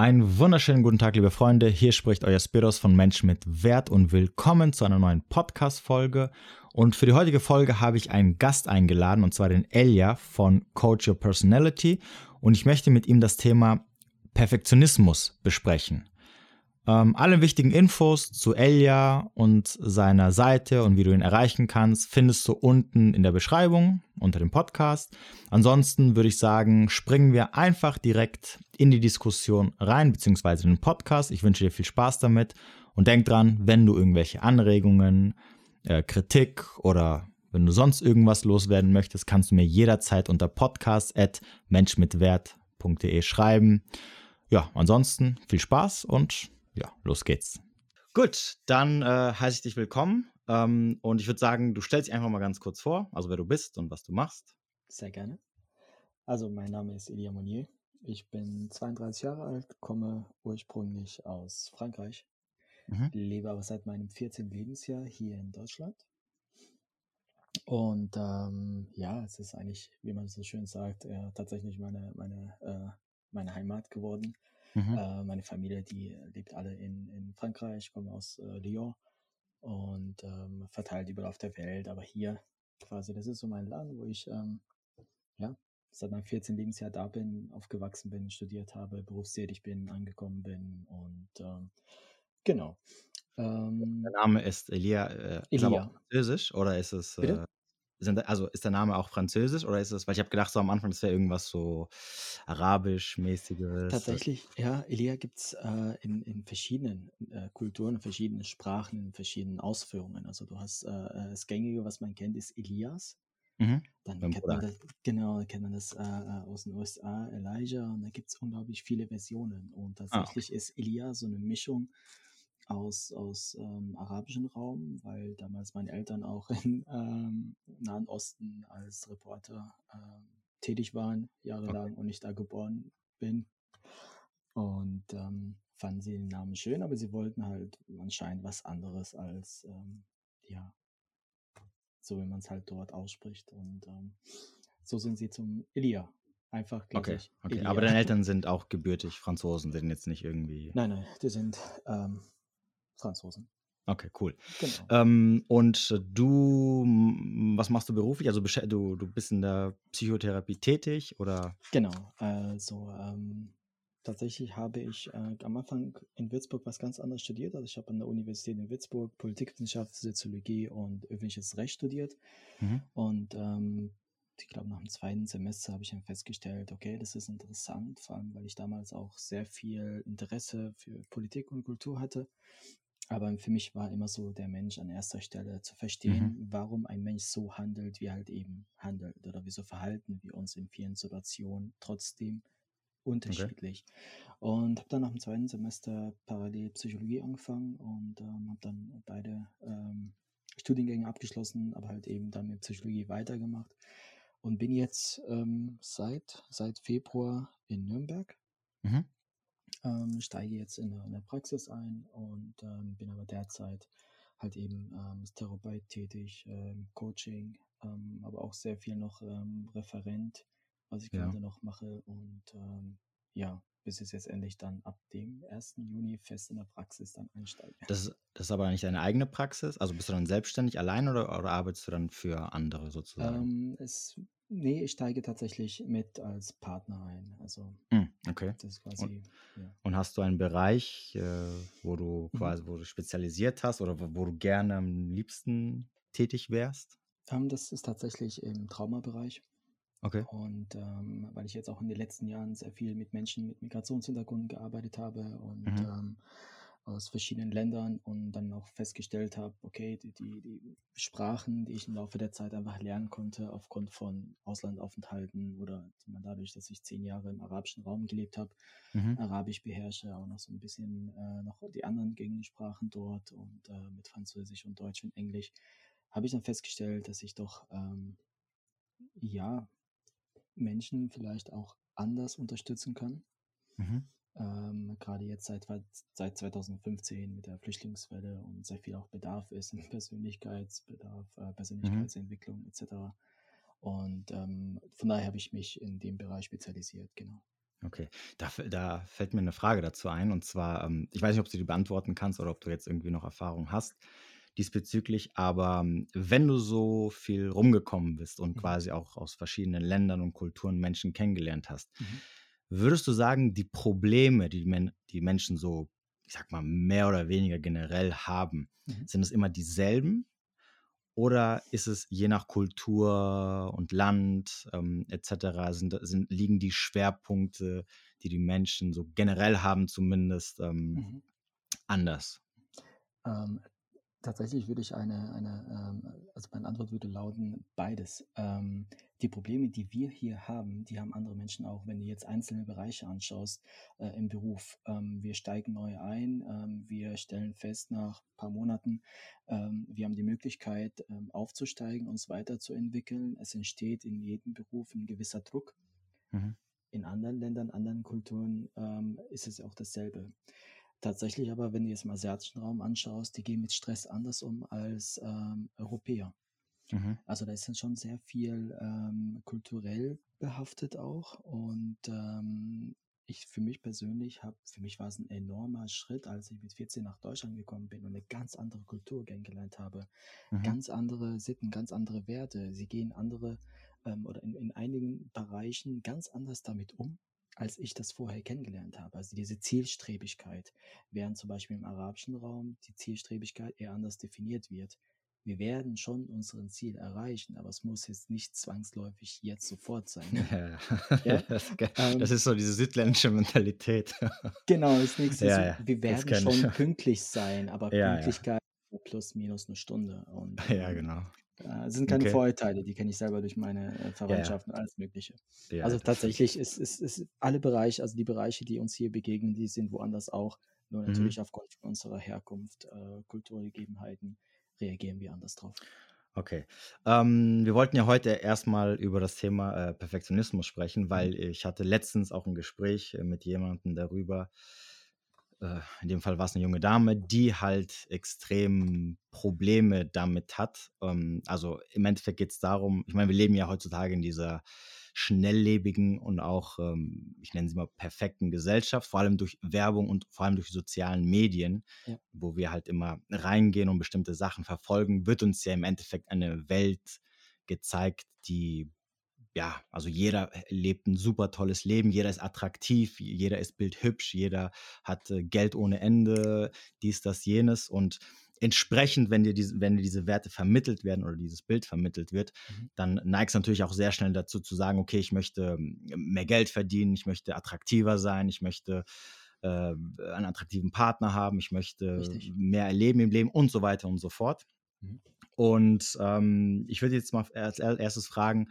Einen wunderschönen guten Tag, liebe Freunde. Hier spricht euer Spiros von Mensch mit Wert und willkommen zu einer neuen Podcast-Folge. Und für die heutige Folge habe ich einen Gast eingeladen, und zwar den Elia von Coach Your Personality. Und ich möchte mit ihm das Thema Perfektionismus besprechen. Ähm, alle wichtigen Infos zu Elia und seiner Seite und wie du ihn erreichen kannst, findest du unten in der Beschreibung unter dem Podcast. Ansonsten würde ich sagen, springen wir einfach direkt in die Diskussion rein, beziehungsweise in den Podcast. Ich wünsche dir viel Spaß damit und denk dran, wenn du irgendwelche Anregungen, äh, Kritik oder wenn du sonst irgendwas loswerden möchtest, kannst du mir jederzeit unter podcast.menschmitwert.de schreiben. Ja, ansonsten viel Spaß und ja, los geht's. Gut, dann äh, heiße ich dich willkommen ähm, und ich würde sagen, du stellst dich einfach mal ganz kurz vor, also wer du bist und was du machst. Sehr gerne. Also mein Name ist Elia Monnier. Ich bin 32 Jahre alt, komme ursprünglich aus Frankreich, mhm. lebe aber seit meinem 14. Lebensjahr hier in Deutschland. Und ähm, ja, es ist eigentlich, wie man so schön sagt, äh, tatsächlich meine, meine, äh, meine Heimat geworden. Mhm. Äh, meine Familie, die lebt alle in, in Frankreich, ich komme aus äh, Lyon und ähm, verteilt überall auf der Welt. Aber hier quasi, das ist so mein Land, wo ich ähm, ja, seit meinem 14. Lebensjahr da bin, aufgewachsen bin, studiert habe, berufstätig bin, angekommen bin und ähm, genau. Ähm, der Name ist Elia, äh, Elia. Ist französisch oder ist es äh, sind, also ist der Name auch französisch oder ist es, weil ich habe gedacht, so am Anfang, das wäre irgendwas so arabisch-mäßiges. Tatsächlich, ja, Elia gibt es äh, in, in verschiedenen äh, Kulturen, in verschiedenen Sprachen, in verschiedenen Ausführungen. Also du hast äh, äh das Gängige, was man kennt, ist Elias. Mhm. Dann kennt man das, genau, kennt man das aus den USA, Elijah, und da gibt es unglaublich viele Versionen. Und ah, tatsächlich ah. ist Elias so eine Mischung aus, aus ähm, arabischen Raum, weil damals meine Eltern auch im ähm, Nahen Osten als Reporter ähm, tätig waren, jahrelang, okay. und ich da geboren bin. Und ähm, fanden sie den Namen schön, aber sie wollten halt anscheinend was anderes als, ähm, ja, so wie man es halt dort ausspricht. Und ähm, so sind sie zum Elia Einfach Okay, okay. aber deine Eltern sind auch gebürtig Franzosen, sind jetzt nicht irgendwie. Nein, nein, die sind ähm, Franzosen. Okay, cool. Genau. Ähm, und du, was machst du beruflich? Also du, du bist in der Psychotherapie tätig oder? Genau, also ähm, tatsächlich habe ich äh, am Anfang in Würzburg was ganz anderes studiert. Also ich habe an der Universität in Würzburg Politikwissenschaft, Soziologie und öffentliches Recht studiert. Mhm. Und ähm, ich glaube, nach dem zweiten Semester habe ich dann festgestellt, okay, das ist interessant, vor allem weil ich damals auch sehr viel Interesse für Politik und Kultur hatte aber für mich war immer so der Mensch an erster Stelle zu verstehen, mhm. warum ein Mensch so handelt, wie er halt eben handelt oder wieso verhalten wir uns in vielen Situationen trotzdem unterschiedlich. Okay. Und habe dann nach dem zweiten Semester parallel Psychologie angefangen und ähm, habe dann beide ähm, Studiengänge abgeschlossen, aber halt eben dann mit Psychologie weitergemacht und bin jetzt ähm, seit, seit Februar in Nürnberg. Mhm ähm, steige jetzt in eine Praxis ein und ähm, bin aber derzeit halt eben ähm, als Therapeut tätig, ähm, Coaching, ähm, aber auch sehr viel noch ähm, Referent, was ich ja. gerade noch mache und ähm, ja, bis ich jetzt endlich dann ab dem 1. Juni fest in der Praxis dann einsteige. Das, das ist aber nicht deine eigene Praxis? Also bist du dann selbstständig allein oder, oder arbeitest du dann für andere sozusagen? Ähm, es Nee, ich steige tatsächlich mit als Partner ein. Also hm, okay. Das ist quasi, und, ja. und hast du einen Bereich, äh, wo du mhm. quasi, wo du spezialisiert hast oder wo, wo du gerne am liebsten tätig wärst? Ähm, das ist tatsächlich im Traumabereich. Okay. Und ähm, weil ich jetzt auch in den letzten Jahren sehr viel mit Menschen mit Migrationshintergrund gearbeitet habe und mhm. ähm, aus verschiedenen Ländern und dann auch festgestellt habe, okay, die, die, die, Sprachen, die ich im Laufe der Zeit einfach lernen konnte, aufgrund von Auslandaufenthalten oder dadurch, dass ich zehn Jahre im arabischen Raum gelebt habe, mhm. Arabisch beherrsche, auch noch so ein bisschen äh, noch die anderen gängigen Sprachen dort und äh, mit Französisch und Deutsch und Englisch, habe ich dann festgestellt, dass ich doch, ähm, ja, Menschen vielleicht auch anders unterstützen kann. Mhm ähm, gerade jetzt seit, seit 2015 mit der Flüchtlingswelle und sehr viel auch Bedarf ist in Persönlichkeitsbedarf, äh, mhm. Persönlichkeitsentwicklung mhm. etc. Und ähm, von daher habe ich mich in dem Bereich spezialisiert, genau. Okay, da, da, fällt mir eine Frage dazu ein. Und zwar, ähm, ich weiß nicht, ob du die beantworten kannst oder ob du jetzt irgendwie noch Erfahrung hast diesbezüglich. Aber ähm, wenn du so viel rumgekommen bist und mhm. quasi auch aus verschiedenen Ländern und Kulturen Menschen kennengelernt hast, mhm. würdest du sagen, die Probleme, die, Men die Menschen so, ich sag mal, mehr oder weniger generell haben, mhm. sind es immer dieselben? Oder ist es je nach Kultur und Land ähm, etc. Sind, sind, liegen die Schwerpunkte, die die Menschen so generell haben, zumindest ähm, mhm. anders? Ähm, Tatsächlich würde ich eine, eine ähm, also meine Antwort würde lauten, beides. Ähm, die Probleme, die wir hier haben, die haben andere Menschen auch, wenn du jetzt einzelne Bereiche anschaust äh, im Beruf. Ähm, wir steigen neu ein, ähm, wir stellen fest nach ein paar Monaten, ähm, wir haben die Möglichkeit ähm, aufzusteigen, uns weiterzuentwickeln. Es entsteht in jedem Beruf ein gewisser Druck. Mhm. In anderen Ländern, anderen Kulturen ist es auch dasselbe. Tatsächlich aber, wenn du jetzt im asiatischen Raum anschaust, die gehen mit Stress anders um als ähm, Europäer. Mhm. Also da ist dann schon sehr viel ähm, kulturell behaftet auch. Und ähm, ich für mich persönlich habe, für mich war es ein enormer Schritt, als ich mit 14 nach Deutschland gekommen bin und eine ganz andere Kultur kennengelernt habe. Mhm. Ganz andere Sitten, ganz andere Werte. Sie gehen andere ähm, oder in, in einigen Bereichen ganz anders damit um als ich das vorher kennengelernt habe. Also diese Zielstrebigkeit, während zum Beispiel im arabischen Raum die Zielstrebigkeit eher anders definiert wird. Wir werden schon unseren Ziel erreichen, aber es muss jetzt nicht zwangsläufig jetzt sofort sein. Ja, ja? Das, ähm, das, ist so diese südländische Mentalität. Genau, ist nichts. Ja, so, wir werden schon pünktlich sein, aber Pünktlichkeit plus minus eine Stunde. Und, ja, ähm, genau. Äh, sind keine okay. Vorurteile, die kenne ich selber durch meine äh, Verwandtschaft ja, und alles Mögliche. Ja, also tatsächlich ist, ist, ist alle Bereiche, also die Bereiche, die uns hier begegnen, die sind woanders auch. Nur mhm. natürlich mhm. aufgrund unserer Herkunft, äh, Kulturgegebenheiten reagieren wir anders drauf. Okay. Ähm, wir wollten ja heute erstmal über das Thema äh, Perfektionismus sprechen, mhm. weil ich hatte letztens auch ein Gespräch äh, mit jemandem darüber, äh, in dem Fall war es eine junge Dame, die halt extrem Probleme damit hat. Ähm, also im Endeffekt geht es darum, ich meine, wir leben ja heutzutage in dieser schnelllebigen und auch, ähm, ich nenne sie mal, perfekten Gesellschaft, vor allem durch Werbung und vor allem durch sozialen Medien, ja. wo wir halt immer reingehen und bestimmte Sachen verfolgen, wird uns ja im Endeffekt eine Welt gezeigt, die ja, also jeder lebt ein super tolles Leben, jeder ist attraktiv, jeder ist bildhübsch, jeder hat äh, Geld ohne Ende, dies, das, jenes und entsprechend, wenn dir, diese, wenn dir diese Werte vermittelt werden oder dieses Bild vermittelt wird, mhm. dann neigst du natürlich auch sehr schnell dazu zu sagen, okay, ich möchte ähm, mehr Geld verdienen, ich möchte attraktiver sein, ich möchte äh, einen attraktiven Partner haben, ich möchte Richtig. mehr erleben im Leben und so weiter und so fort. Mhm. Und ähm, ich würde jetzt mal als erstes fragen,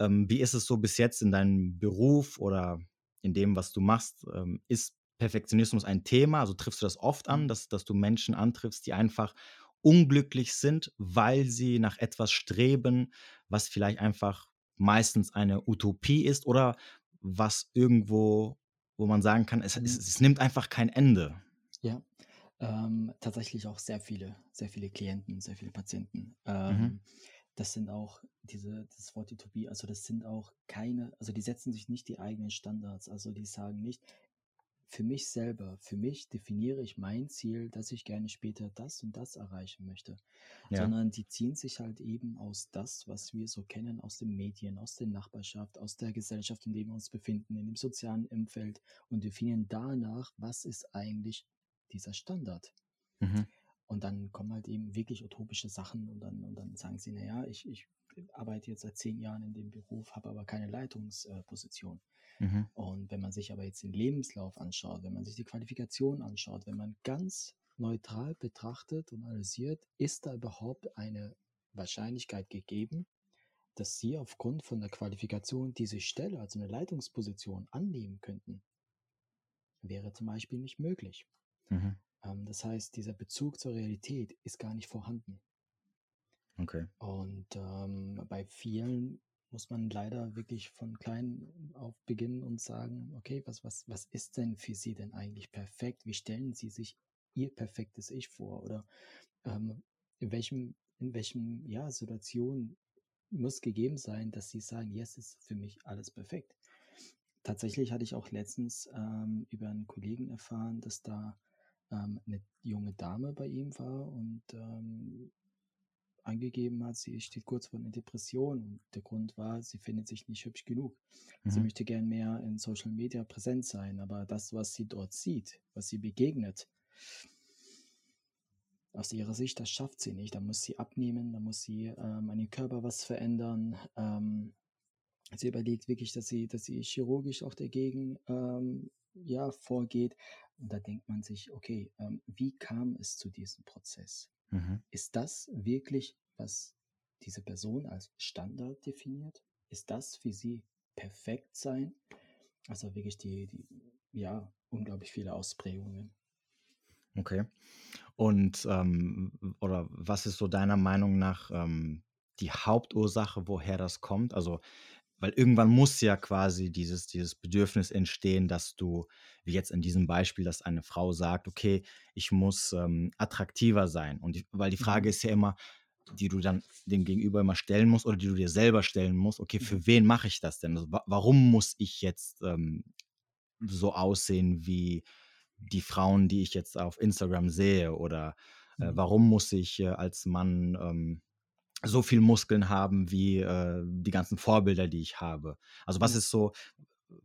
ähm, wie ist es so bis jetzt in deinem Beruf oder in dem, was du machst? Ähm, ist Perfektionismus ein Thema? Also triffst du das oft an, mhm. dass, dass du Menschen antriffst, die einfach unglücklich sind, weil sie nach etwas streben, was vielleicht einfach meistens eine Utopie ist oder was irgendwo, wo man sagen kann, es, es, mhm. es nimmt einfach kein Ende. Ja, ähm, tatsächlich auch sehr viele, sehr viele Klienten, sehr viele Patienten. Mhm. Ähm, mhm das sind auch diese, das Wort Utopie, also das sind auch keine, also die setzen sich nicht die eigenen Standards, also die sagen nicht, für mich selber, für mich definiere ich mein Ziel, dass ich gerne später das und das erreichen möchte, ja. sondern die ziehen sich halt eben aus das, was wir so kennen, aus den Medien, aus der Nachbarschaft, aus der Gesellschaft, in der wir uns befinden, in dem sozialen Umfeld und definieren danach, was ist eigentlich dieser Standard. Mhm. Und dann kommen halt eben wirklich utopische Sachen und dann, und dann sagen sie, naja, ich, ich arbeite jetzt seit zehn Jahren in dem Beruf, habe aber keine Leitungsposition. Mhm. Und wenn man sich aber jetzt den Lebenslauf anschaut, wenn man sich die Qualifikation anschaut, wenn man ganz neutral betrachtet und analysiert, ist da überhaupt eine Wahrscheinlichkeit gegeben, dass sie aufgrund von der Qualifikation diese Stelle, also eine Leitungsposition, annehmen könnten, wäre zum Beispiel nicht möglich. Mhm. Ähm, das heißt, dieser Bezug zur Realität ist gar nicht vorhanden. Okay. Und ähm, bei vielen muss man leider wirklich von klein auf beginnen und sagen, okay, was, was, was ist denn für Sie denn eigentlich perfekt? Wie stellen Sie sich Ihr perfektes Ich vor? Oder ähm, in welchem, in welchem ja, Situation muss gegeben sein, dass Sie sagen, yes, ist für mich alles perfekt. tatsächlich hatte ich auch letztens ähm, über einen Kollegen erfahren, dass da ähm, eine junge Dame bei ihm war und ähm, angegeben hat, sie steht kurz vor einer Depression und der Grund war, sie findet sich nicht hübsch genug. Mhm. Sie möchte gern mehr in Social Media präsent sein, aber das, was sie dort sieht, was sie begegnet, aus ihrer Sicht, das schafft sie nicht. Da muss sie abnehmen, da muss sie ähm, an ihrem Körper was verändern. Ähm, sie überlegt wirklich, dass sie, dass sie chirurgisch auch dagegen ähm, ja, vorgeht. Und da denkt man sich, okay, ähm, wie kam es zu diesem Prozess? Mhm. Ist das wirklich, was diese Person als Standard definiert? Ist das für sie perfekt sein? Also wirklich die, die ja, unglaublich viele Ausprägungen. Okay. Und ähm, oder was ist so deiner Meinung nach ähm, die Hauptursache, woher das kommt? Also, weil irgendwann muss ja quasi dieses, dieses Bedürfnis entstehen, dass du, wie jetzt in diesem Beispiel, dass eine Frau sagt, okay, ich muss ähm, attraktiver sein. Und die, weil die Frage mhm. ist ja immer, die du dann dem Gegenüber immer stellen musst oder die du dir selber stellen musst, okay, für mhm. wen mache ich das denn? Also, wa warum muss ich jetzt ähm, so aussehen wie die Frauen, die ich jetzt auf Instagram sehe oder äh, mhm. warum muss ich äh, als Mann ähm, so viel Muskeln haben wie äh, die ganzen Vorbilder, die ich habe. Also was mhm. ist so,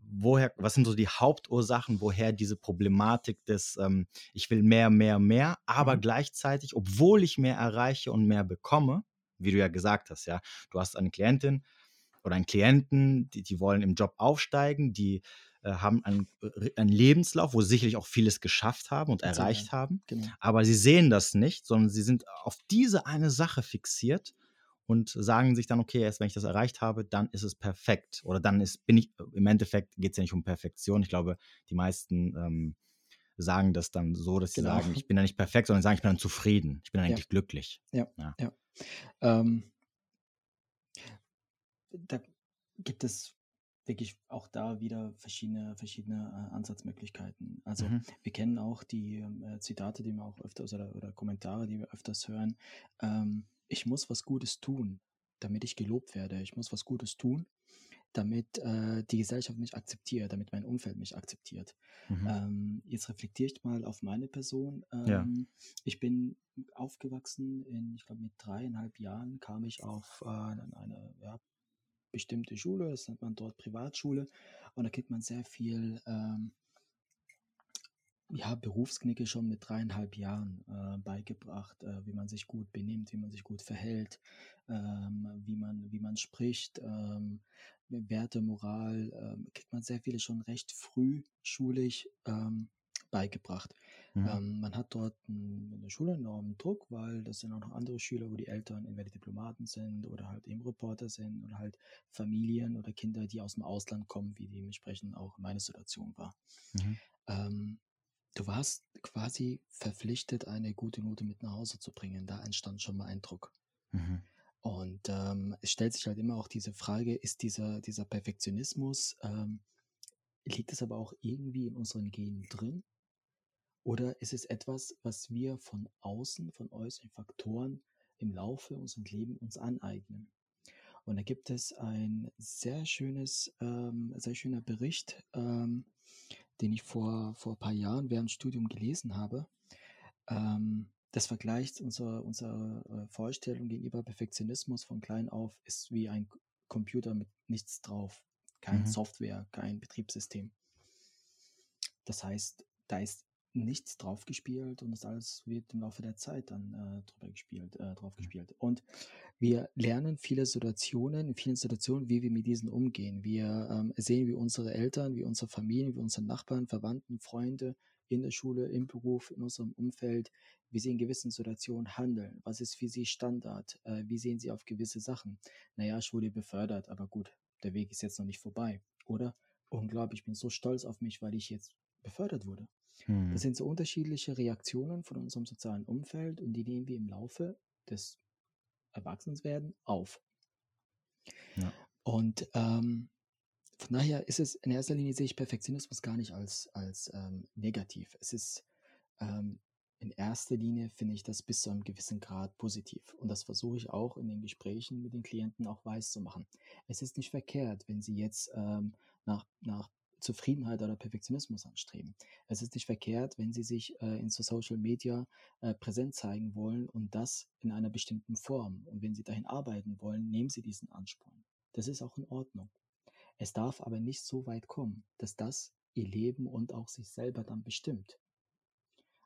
woher, was sind so die Hauptursachen, woher diese Problematik des, ähm, ich will mehr, mehr, mehr, aber mhm. gleichzeitig, obwohl ich mehr erreiche und mehr bekomme, wie du ja gesagt hast, ja, du hast eine Klientin oder einen Klienten, die, die wollen im Job aufsteigen, die äh, haben einen, äh, einen, Lebenslauf, wo sie sicherlich auch vieles geschafft haben und Ganz erreicht haben. Genau. Aber sie sehen das nicht, sondern sie sind auf diese eine Sache fixiert und sagen sich dann, okay, erst wenn ich das erreicht habe, dann ist es perfekt. Oder dann ist, bin ich, im Endeffekt geht es ja nicht um Perfektion. Ich glaube, die meisten ähm, sagen das dann so, dass sie genau. sagen, ich bin ja nicht perfekt, sondern sagen, ich bin dann zufrieden, ich bin eigentlich ja. glücklich. Ja, ja. ja. Ähm, da gibt es wirklich auch da wieder verschiedene, verschiedene äh, Ansatzmöglichkeiten. Also mhm. wir kennen auch die ähm, äh, Zitate, die wir auch öfters oder, oder Kommentare, die wir öfters hören. Ähm, ich muss was Gutes tun, damit ich gelobt werde. Ich muss was Gutes tun, damit äh, die Gesellschaft mich akzeptiert, damit mein Umfeld mich akzeptiert. Mhm. Ähm, jetzt reflektiere ich mal auf meine Person. Ja. Ähm, ich bin aufgewachsen in, ich glaube, mit dreieinhalb Jahren kam ich auf äh, eine ja, bestimmte Schule, das nennt man dort Privatschule, und da kriegt man sehr viel ähm, ja, Berufsknicke schon mit dreieinhalb Jahren äh, beigebracht, äh, wie man sich gut benimmt, wie man sich gut verhält, ähm, wie, man, wie man spricht, ähm, Werte, Moral, ähm, kriegt man sehr viele schon recht früh schulisch ähm, beigebracht. Mhm. Ähm, man hat dort in der Schule enormen Druck, weil das sind auch noch andere Schüler, wo die Eltern entweder Diplomaten sind oder halt eben Reporter sind oder halt Familien oder Kinder, die aus dem Ausland kommen, wie dementsprechend auch meine Situation war. Mhm. Ähm, du warst quasi verpflichtet, eine gute Note mit nach Hause zu bringen. Da entstand schon mal ein Druck. Mhm. Und ähm, es stellt sich halt immer auch diese Frage, ist dieser, dieser Perfektionismus, ähm, liegt es aber auch irgendwie in unseren Genen drin? Oder ist es etwas, was wir von außen, von äußeren Faktoren im Laufe unseres Lebens uns aneignen? Und da gibt es ein sehr schönes, ähm, sehr schöner Bericht, ähm, den ich vor, vor ein paar Jahren während Studium gelesen habe. Ähm, das vergleicht unsere, unsere äh, Vorstellung gegenüber Perfektionismus von klein auf ist wie ein Computer mit nichts drauf. Kein mhm. Software, kein Betriebssystem. Das heißt, da ist nichts draufgespielt und das alles wird im Laufe der Zeit dann äh, drüber gespielt, äh, draufgespielt. Und wir lernen viele Situationen, in vielen Situationen, wie wir mit diesen umgehen. Wir ähm, sehen, wie unsere Eltern, wie unsere Familien, wie unsere Nachbarn, Verwandten, Freunde in der Schule, im Beruf, in unserem Umfeld, wie sie in gewissen Situationen handeln. Was ist für sie Standard? Äh, wie sehen sie auf gewisse Sachen? Naja, ich wurde befördert, aber gut, der Weg ist jetzt noch nicht vorbei. Oder? Unglaublich, ich bin so stolz auf mich, weil ich jetzt befördert wurde. Hm. Das sind so unterschiedliche Reaktionen von unserem sozialen Umfeld und die nehmen wir im Laufe des Erwachsenswerden auf. Ja. Und ähm, von daher ist es in erster Linie sehe ich Perfektionismus gar nicht als, als ähm, negativ. Es ist ähm, in erster Linie finde ich das bis zu einem gewissen Grad positiv. Und das versuche ich auch in den Gesprächen mit den Klienten auch weiß zu machen. Es ist nicht verkehrt, wenn sie jetzt ähm, nach, nach Zufriedenheit oder Perfektionismus anstreben. Es ist nicht verkehrt, wenn sie sich äh, in so Social Media äh, präsent zeigen wollen und das in einer bestimmten Form. Und wenn sie dahin arbeiten wollen, nehmen sie diesen Ansporn. Das ist auch in Ordnung. Es darf aber nicht so weit kommen, dass das ihr Leben und auch sich selber dann bestimmt.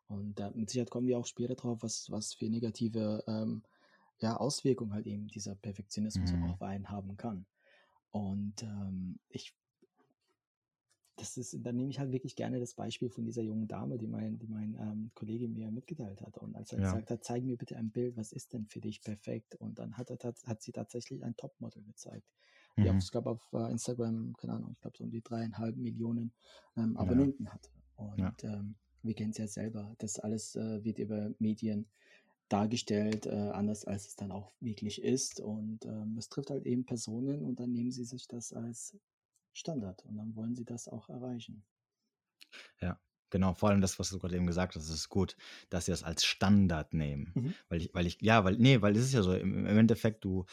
Und äh, mit Sicherheit kommen wir auch später drauf, was, was für negative ähm, ja, Auswirkungen halt eben dieser Perfektionismus mhm. auf einen haben kann. Und ähm, ich, das ist, da nehme ich halt wirklich gerne das Beispiel von dieser jungen Dame, die mein, die mein ähm, Kollege mir mitgeteilt hat. Und als er ja. gesagt hat, zeig mir bitte ein Bild, was ist denn für dich perfekt? Und dann hat, er, hat sie tatsächlich ein Topmodel gezeigt. Die mhm. auf, ich glaube, auf uh, Instagram, keine Ahnung, ich glaube, so um die dreieinhalb Millionen ähm, Abonnenten ja. hat. Und ja. ähm, wir kennen es ja selber, das alles äh, wird über Medien dargestellt, äh, anders als es dann auch wirklich ist. Und ähm, es trifft halt eben Personen und dann nehmen sie sich das als Standard und dann wollen sie das auch erreichen. Ja, Genau, vor allem das, was du gerade eben gesagt hast, ist gut, dass sie das als Standard nehmen. Mhm. Weil ich, weil ich, ja, weil, nee, weil es ist ja so, im, im Endeffekt, du,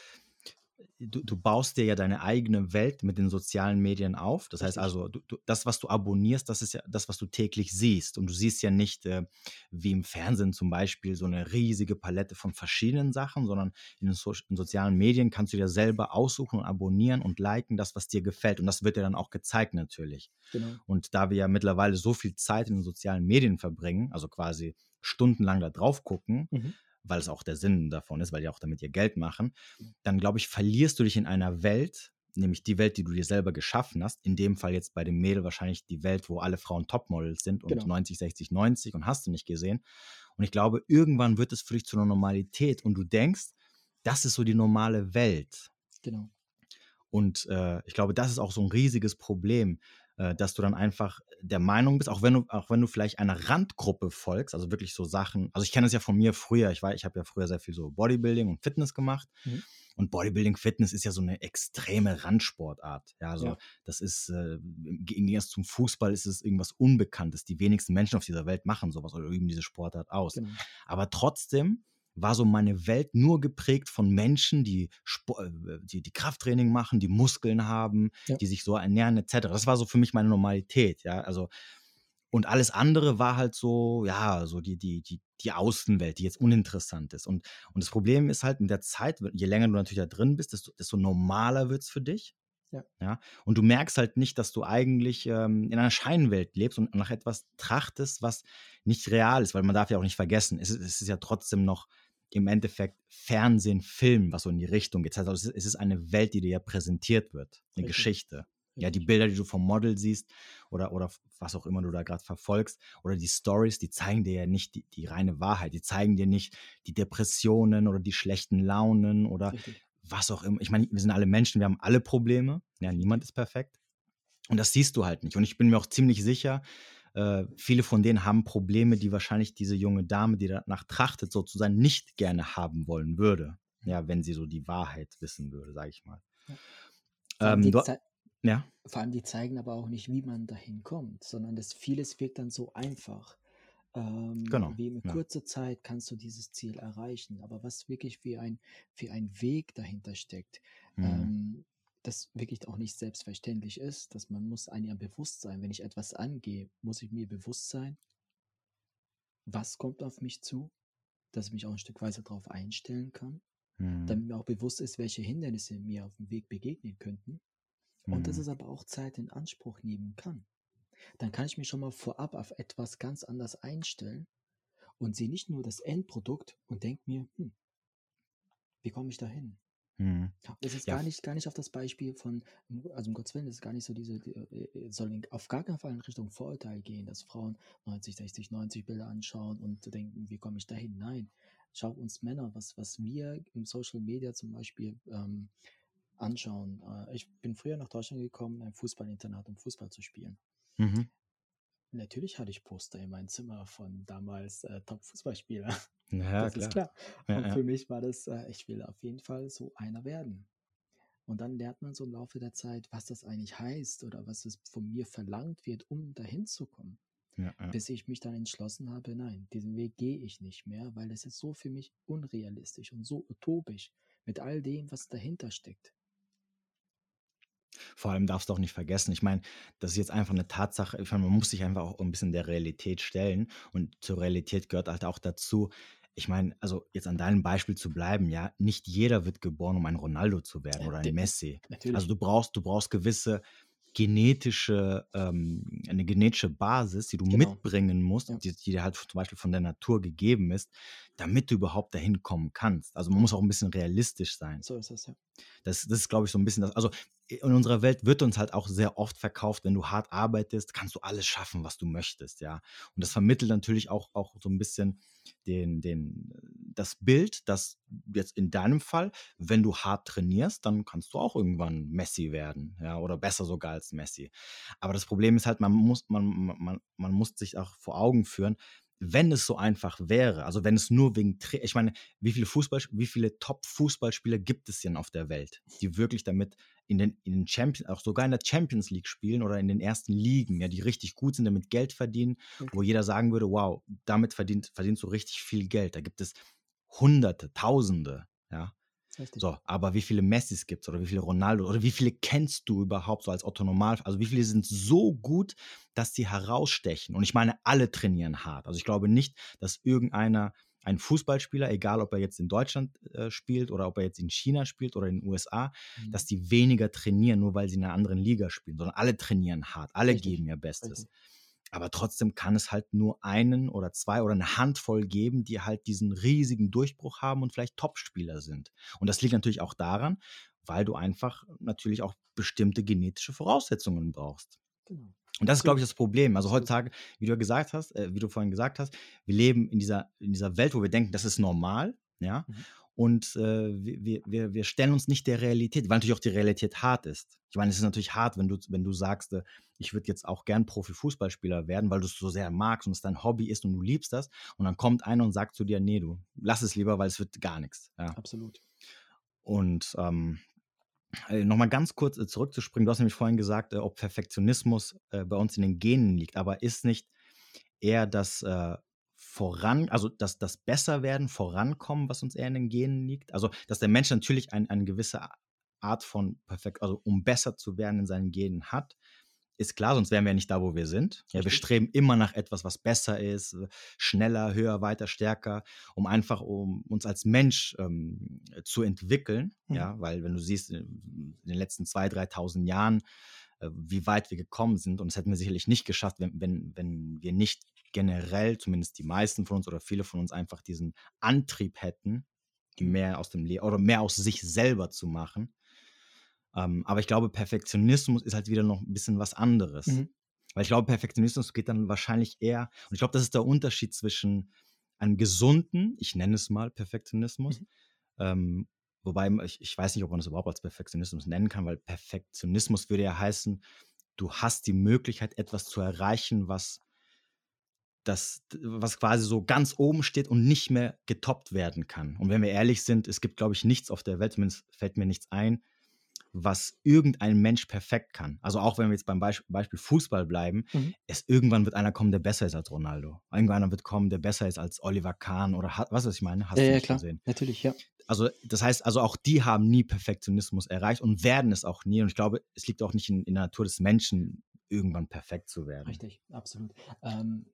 du, du baust dir ja deine eigene Welt mit den sozialen Medien auf. Das heißt also, du, du, das, was du abonnierst, das ist ja das, was du täglich siehst. Und du siehst ja nicht äh, wie im Fernsehen zum Beispiel so eine riesige Palette von verschiedenen Sachen, sondern in den so in sozialen Medien kannst du dir selber aussuchen und abonnieren und liken, das, was dir gefällt. Und das wird dir dann auch gezeigt natürlich. Genau. Und da wir ja mittlerweile so viel Zeit in den sozialen Medien verbringen, also quasi stundenlang da drauf gucken, mhm weil es auch der Sinn davon ist, weil die auch damit ihr Geld machen, dann glaube ich, verlierst du dich in einer Welt, nämlich die Welt, die du dir selber geschaffen hast. In dem Fall jetzt bei dem Mädel wahrscheinlich die Welt, wo alle Frauen Topmodels sind und genau. 90, 60, 90 und hast du nicht gesehen. Und ich glaube, irgendwann wird es für dich zu einer Normalität und du denkst, das ist so die normale Welt. Genau. Und äh, ich glaube, das ist auch so ein riesiges Problem, dass du dann einfach der Meinung bist, auch wenn du, auch wenn du vielleicht einer Randgruppe folgst, also wirklich so Sachen, also ich kenne es ja von mir früher, ich war, ich habe ja früher sehr viel so Bodybuilding und Fitness gemacht. Mhm. Und Bodybuilding, Fitness ist ja so eine extreme Randsportart. Ja, also ja. das ist, äh, im Gegensatz zum Fußball ist es irgendwas Unbekanntes. Die wenigsten Menschen auf dieser Welt machen sowas oder üben diese Sportart aus. Genau. Aber trotzdem war so meine Welt nur geprägt von Menschen, die, Sport, äh, die, die Krafttraining machen, die Muskeln haben, ja. die sich so ernähren, etc. Das war so für mich meine Normalität, ja. Also, und alles andere war halt so, ja, so die, die, die, die Außenwelt, die jetzt uninteressant ist. Und, und das Problem ist halt mit der Zeit, je länger du natürlich da drin bist, desto, desto normaler wird es für dich. Ja. ja. Und du merkst halt nicht, dass du eigentlich ähm, in einer Scheinwelt lebst und nach etwas trachtest, was nicht real ist, weil man darf ja auch nicht vergessen, es es ist ja trotzdem noch im Endeffekt Fernsehen, Film, was so in die Richtung geht. Das heißt, es ist eine Welt, die dir ja präsentiert wird, eine Richtig. Geschichte. Ja, die Bilder, die du vom Model siehst oder, oder was auch immer du da gerade verfolgst oder die Stories, die zeigen dir ja nicht die, die, reine Wahrheit. Die zeigen dir nicht die Depressionen oder die schlechten Launen oder Richtig. was auch immer. Ich meine, wir sind alle Menschen, wir haben alle Probleme. Ja, niemand ist perfekt. Und das siehst du halt nicht. Und ich bin mir auch ziemlich sicher, äh, viele von denen haben Probleme, die wahrscheinlich diese junge Dame, die danach trachtet, sozusagen nicht gerne haben wollen würde. Ja, wenn sie so die Wahrheit wissen würde, sage ich mal. Ja. Ähm, du, ja. Vor allem die zeigen aber auch nicht, wie man dahin kommt, sondern das vieles wirkt dann so einfach. Ähm, genau. Wie in ja. kurzer Zeit kannst du dieses Ziel erreichen. Aber was wirklich für ein, für ein Weg dahinter steckt, mhm. ähm, das wirklich auch nicht selbstverständlich ist, dass man muss einem ja bewusst sein, wenn ich etwas angehe, muss ich mir bewusst sein, was kommt auf mich zu, dass ich mich auch ein Stück weise darauf einstellen kann, mhm. damit mir auch bewusst ist, welche Hindernisse mir auf dem Weg begegnen könnten und mhm. dass es aber auch Zeit in Anspruch nehmen kann. Dann kann ich mich schon mal vorab auf etwas ganz anders einstellen und sehe nicht nur das Endprodukt und denke mir, hm, wie komme ich da Mhm. Es ist ja. gar nicht, gar nicht auf das Beispiel von, also um Gottes Willen, es ist gar nicht so diese, äh, soll auf gar keinen Fall in Richtung Vorurteil gehen, dass Frauen 90, 60, 90 Bilder anschauen und denken, wie komme ich dahin? Nein. Schau uns Männer, was, was wir im Social Media zum Beispiel ähm, anschauen. Äh, ich bin früher nach Deutschland gekommen, ein Fußballinternat, um Fußball zu spielen. Mhm. Natürlich hatte ich Poster in meinem Zimmer von damals äh, Top-Fußballspieler. Ja, das klar. ist klar. Ja, und ja. für mich war das, äh, ich will auf jeden Fall so einer werden. Und dann lernt man so im Laufe der Zeit, was das eigentlich heißt oder was es von mir verlangt wird, um dahin zu kommen. Ja, ja. Bis ich mich dann entschlossen habe, nein, diesen Weg gehe ich nicht mehr, weil es ist so für mich unrealistisch und so utopisch mit all dem, was dahinter steckt. Vor allem darfst du auch nicht vergessen, ich meine, das ist jetzt einfach eine Tatsache, ich meine, man muss sich einfach auch ein bisschen der Realität stellen und zur Realität gehört halt auch dazu, ich meine, also jetzt an deinem Beispiel zu bleiben, ja, nicht jeder wird geboren, um ein Ronaldo zu werden oder ein Messi. Natürlich. Also du brauchst, du brauchst gewisse genetische, ähm, eine genetische Basis, die du Genau. mitbringen musst, Ja. die, die dir halt zum Beispiel von der Natur gegeben ist, damit du überhaupt dahin kommen kannst. Also man muss auch ein bisschen realistisch sein. So ist das, ja. Das, das ist, glaube ich, so ein bisschen das. Also in unserer Welt wird uns halt auch sehr oft verkauft, wenn du hart arbeitest, kannst du alles schaffen, was du möchtest, ja. Und das vermittelt natürlich auch, auch so ein bisschen den, den, das Bild, dass jetzt in deinem Fall, wenn du hart trainierst, dann kannst du auch irgendwann Messi werden, ja, oder besser sogar als Messi. Aber das Problem ist halt, man muss, man, man, man muss sich auch vor Augen führen, wenn es so einfach wäre, also wenn es nur wegen, Tra ich meine, wie viele Fußball, wie viele Top-Fußballspieler gibt es denn auf der Welt, die wirklich damit in den, in den Champions, auch sogar in der Champions League spielen oder in den ersten Ligen, ja, die richtig gut sind, damit Geld verdienen, Okay. wo jeder sagen würde, wow, damit verdient, verdienst du richtig viel Geld. Da gibt es Hunderte, Tausende, ja. Richtig. So, aber wie viele Messis gibt es oder wie viele Ronaldo oder wie viele kennst du überhaupt so als Otto Normal? Also wie viele sind so gut, dass sie herausstechen? Und ich meine, alle trainieren hart. Also ich glaube nicht, dass irgendeiner, ein Fußballspieler, egal ob er jetzt in Deutschland äh, spielt oder ob er jetzt in China spielt oder in den USA, Mhm. dass die weniger trainieren, nur weil sie in einer anderen Liga spielen, sondern alle trainieren hart, alle Richtig, geben ihr Bestes. richtig. Aber trotzdem kann es halt nur einen oder zwei oder eine Handvoll geben, die halt diesen riesigen Durchbruch haben und vielleicht Topspieler sind. Und das liegt natürlich auch daran, weil du einfach natürlich auch bestimmte genetische Voraussetzungen brauchst. Genau. Und das ist, glaube ich, das Problem. Also heutzutage, wie du ja gesagt hast, äh, wie du vorhin gesagt hast, wir leben in dieser, in dieser Welt, wo wir denken, das ist normal, ja. Mhm. Und äh, wir, wir, wir stellen uns nicht der Realität, weil natürlich auch die Realität hart ist. Ich meine, es ist natürlich hart, wenn du, wenn du sagst, äh, ich würde jetzt auch gern Profifußballspieler werden, weil du es so sehr magst und es dein Hobby ist und du liebst das. Und dann kommt einer und sagt zu dir, nee, du lass es lieber, weil es wird gar nichts. Ja. Absolut. Und ähm, äh, nochmal ganz kurz äh, zurückzuspringen, du hast nämlich vorhin gesagt, äh, ob Perfektionismus äh, bei uns in den Genen liegt, aber ist nicht eher das Voran, also das, das Besserwerden, Vorankommen, was uns eher in den Genen liegt? Also, dass der Mensch natürlich ein, eine gewisse Art von Perfekt, also um besser zu werden in seinen Genen hat, ist klar, sonst wären wir ja nicht da, wo wir sind. Ja, wir streben immer nach etwas, was besser ist, äh, schneller, höher, weiter, stärker, um einfach um uns als Mensch ähm, zu entwickeln. Mhm. Ja, weil wenn du siehst, in den letzten 2.000, 3.000 Jahren, äh, wie weit wir gekommen sind, und das hätten wir sicherlich nicht geschafft, wenn, wenn, wenn wir nicht generell, zumindest die meisten von uns oder viele von uns, einfach diesen Antrieb hätten, mehr aus dem Leben oder mehr aus sich selber zu machen. Ähm, aber ich glaube, Perfektionismus ist halt wieder noch ein bisschen was anderes. Mhm. Weil ich glaube, Perfektionismus geht dann wahrscheinlich eher, und ich glaube, das ist der Unterschied zwischen einem gesunden, ich nenne es mal Perfektionismus, Mhm. ähm, wobei ich, ich weiß nicht, ob man das überhaupt als Perfektionismus nennen kann, weil Perfektionismus würde ja heißen, du hast die Möglichkeit, etwas zu erreichen, was das, was quasi so ganz oben steht und nicht mehr getoppt werden kann. Und wenn wir ehrlich sind, es gibt, glaube ich, nichts auf der Welt, zumindest fällt mir nichts ein, was irgendein Mensch perfekt kann. Also auch wenn wir jetzt beim Beisp Beispiel Fußball bleiben, Mhm. es irgendwann wird einer kommen, der besser ist als Ronaldo. Irgendwann wird kommen, der besser ist als Oliver Kahn oder ha- was was ich meine, hast Ja, du ja, klar. gesehen. Natürlich, ja. Also das heißt, also auch die haben nie Perfektionismus erreicht und werden es auch nie. Und ich glaube, es liegt auch nicht in, in der Natur des Menschen, irgendwann perfekt zu werden. Richtig, absolut. Ähm,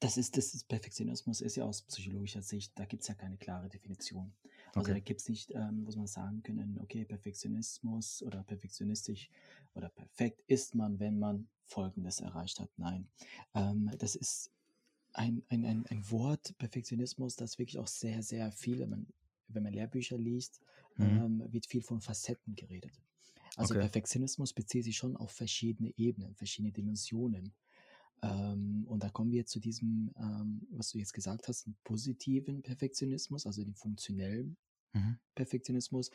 das ist, das ist Perfektionismus, ist ja aus psychologischer Sicht, da gibt es ja keine klare Definition. Also Okay. da gibt es nicht, ähm, muss man sagen können, okay, Perfektionismus oder perfektionistisch oder perfekt ist man, wenn man Folgendes erreicht hat. Nein, ähm, das ist ein, ein, ein, ein Wort, Perfektionismus, das wirklich auch sehr, sehr viele, man, wenn man Lehrbücher liest, Mhm. ähm, wird viel von Facetten geredet. Also Okay. Perfektionismus bezieht sich schon auf verschiedene Ebenen, verschiedene Dimensionen. Ähm, und da kommen wir zu diesem, ähm, was du jetzt gesagt hast, positiven Perfektionismus, also den funktionellen Mhm. Perfektionismus.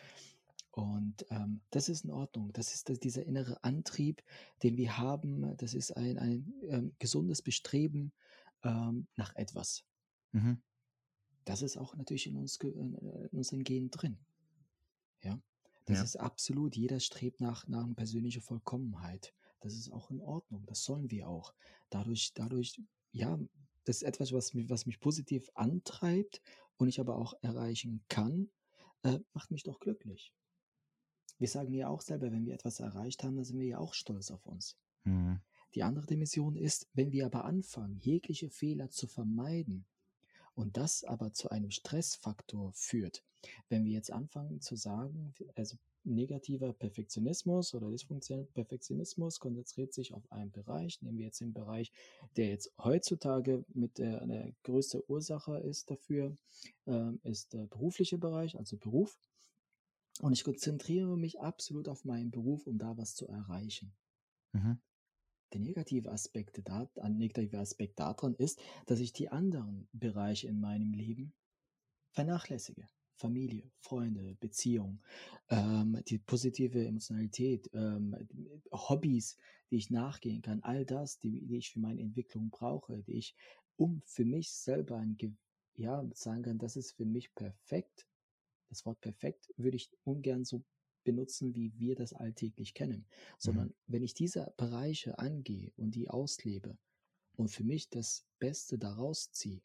Und ähm, das ist in Ordnung. Das ist das, dieser innere Antrieb, den wir haben. Das ist ein, ein ähm, gesundes Bestreben ähm, nach etwas. Mhm. Das ist auch natürlich in, uns, äh, in unseren Genen drin. Ja, das Ja. ist absolut. Jeder strebt nach, nach einer persönlichen Vollkommenheit. Das ist auch in Ordnung. Das sollen wir auch. Dadurch, dadurch, ja, das ist etwas, was mich, was mich positiv antreibt und ich aber auch erreichen kann, äh, macht mich doch glücklich. wir sagen ja auch selber, wenn wir etwas erreicht haben, dann sind wir ja auch stolz auf uns. Mhm. Die andere Dimension ist, wenn wir aber anfangen, jegliche Fehler zu vermeiden und das aber zu einem Stressfaktor führt, wenn wir jetzt anfangen zu sagen, also negativer Perfektionismus oder dysfunktioneller Perfektionismus konzentriert sich auf einen Bereich, nehmen wir jetzt den Bereich, der jetzt heutzutage mit der, der größte Ursache ist dafür, äh, ist der berufliche Bereich, also Beruf. Und ich konzentriere mich absolut auf meinen Beruf, um da was zu erreichen. Mhm. Der negative Aspekt, da, ein negativer Aspekt daran ist, dass ich die anderen Bereiche in meinem Leben vernachlässige. Familie, Freunde, Beziehung, ähm, die positive Emotionalität, ähm, Hobbys, die ich nachgehen kann, all das, die, die, ich für meine Entwicklung brauche, die ich, um für mich selber ein, ja, sagen kann, das ist für mich perfekt. Das Wort perfekt würde ich ungern so benutzen, wie wir das alltäglich kennen, sondern mhm. wenn ich diese Bereiche angehe und die auslebe und für mich das Beste daraus ziehe,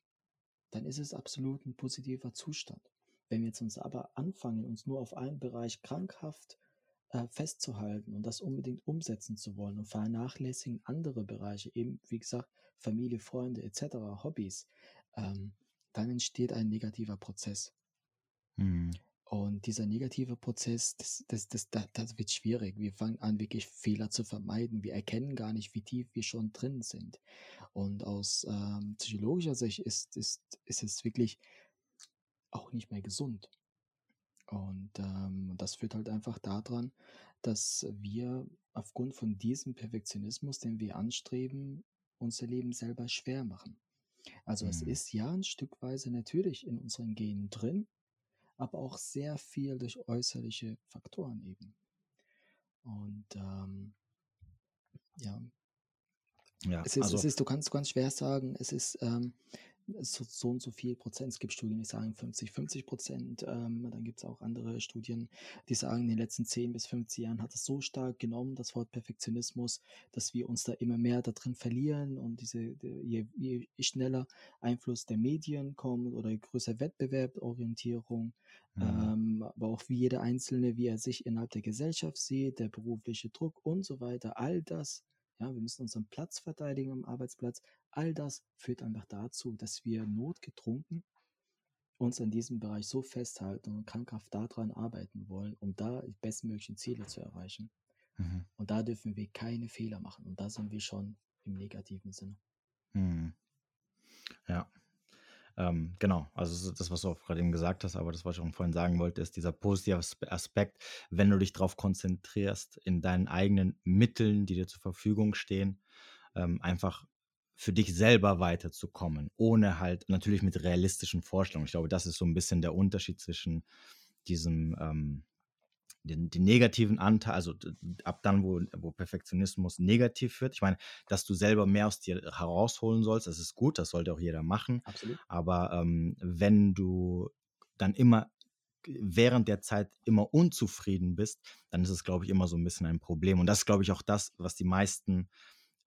dann ist es absolut ein positiver Zustand. Wenn wir jetzt uns aber anfangen, uns nur auf einen Bereich krankhaft äh, festzuhalten und das unbedingt umsetzen zu wollen und vernachlässigen andere Bereiche, eben wie gesagt, Familie, Freunde etc., Hobbys, ähm, dann entsteht ein negativer Prozess. Mhm. Und dieser negative Prozess, das, das, das, das, wird schwierig. Wir fangen an, wirklich Fehler zu vermeiden. Wir erkennen gar nicht, wie tief wir schon drin sind. Und aus ähm, psychologischer Sicht ist, ist, ist es wirklich auch nicht mehr gesund. Und ähm, das führt halt einfach daran, dass wir aufgrund von diesem Perfektionismus, den wir anstreben, unser Leben selber schwer machen. Also mhm. es ist ja ein Stückweise natürlich in unseren Genen drin, aber auch sehr viel durch äußerliche Faktoren eben. Und ähm, ja, ja es, ist, also, es ist, du kannst ganz schwer sagen, es ist ähm, so, so und so viel Prozent. Es gibt Studien, die sagen 50, 50 Prozent. Ähm, dann gibt es auch andere Studien, die sagen, in den letzten 10 bis 15 Jahren hat es so stark genommen, das Wort Perfektionismus, dass wir uns da immer mehr da drin verlieren und diese, je, je schneller Einfluss der Medien kommt oder größer Wettbewerborientierung, mhm. ähm, aber auch wie jeder Einzelne, wie er sich innerhalb der Gesellschaft sieht, der berufliche Druck und so weiter, all das ja, wir müssen unseren Platz verteidigen am Arbeitsplatz. All das führt einfach dazu, dass wir notgetrunken uns in diesem Bereich so festhalten und krankhaft daran arbeiten wollen, um da die bestmöglichen Ziele zu erreichen. Mhm. Und da dürfen wir keine Fehler machen. Und da sind wir schon im negativen Sinne. Mhm. Ja, ähm, genau, also das, was du auch gerade eben gesagt hast, aber das, was ich auch vorhin sagen wollte, ist dieser positive Aspekt, wenn du dich darauf konzentrierst, in deinen eigenen Mitteln, die dir zur Verfügung stehen, ähm, einfach für dich selber weiterzukommen, ohne halt natürlich mit realistischen Vorstellungen. Ich glaube, das ist so ein bisschen der Unterschied zwischen diesem ähm, den, den negativen Anteil, also ab dann, wo, wo Perfektionismus negativ wird. Ich meine, dass du selber mehr aus dir herausholen sollst, das ist gut, das sollte auch jeder machen. Absolut. Aber ähm, wenn du dann immer während der Zeit immer unzufrieden bist, dann ist es, glaube ich, immer so ein bisschen ein Problem. Und das ist, glaube ich, auch das, was die meisten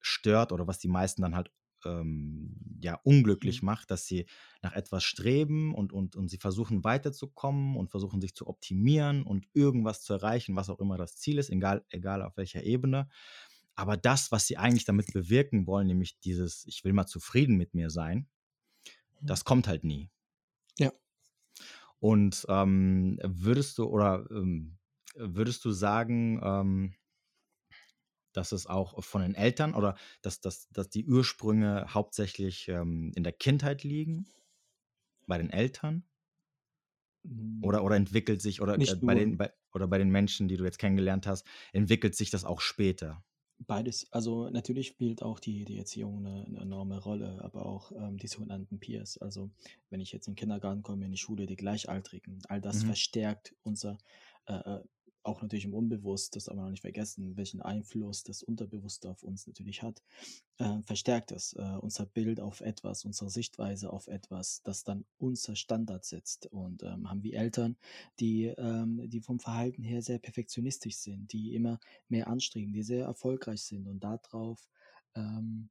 stört oder was die meisten dann halt ähm, ja, unglücklich mhm. macht, dass sie nach etwas streben und, und, und sie versuchen weiterzukommen und versuchen sich zu optimieren und irgendwas zu erreichen, was auch immer das Ziel ist, egal, egal auf welcher Ebene. Aber das, was sie eigentlich damit bewirken wollen, nämlich dieses, ich will mal zufrieden mit mir sein, mhm. das kommt halt nie. Ja. Und ähm, würdest du oder ähm, würdest du sagen, ähm, dass es auch von den Eltern oder dass, dass, dass die Ursprünge hauptsächlich ähm, in der Kindheit liegen, bei den Eltern? Oder, oder entwickelt sich, oder, äh, bei den, bei, oder bei den Menschen, die du jetzt kennengelernt hast, entwickelt sich das auch später? Beides. Also natürlich spielt auch die, die Erziehung eine, eine enorme Rolle, aber auch ähm, die sogenannten Peers. Also wenn ich jetzt in den Kindergarten komme, in die Schule, die Gleichaltrigen, all das mhm. verstärkt unser äh, äh auch natürlich im Unbewusst, das aber noch nicht vergessen, welchen Einfluss das Unterbewusste auf uns natürlich hat, äh, verstärkt es äh, unser Bild auf etwas, unsere Sichtweise auf etwas, das dann unser Standard setzt. Und ähm, haben wir Eltern, die, ähm, die vom Verhalten her sehr perfektionistisch sind, die immer mehr anstreben, die sehr erfolgreich sind und darauf ähm,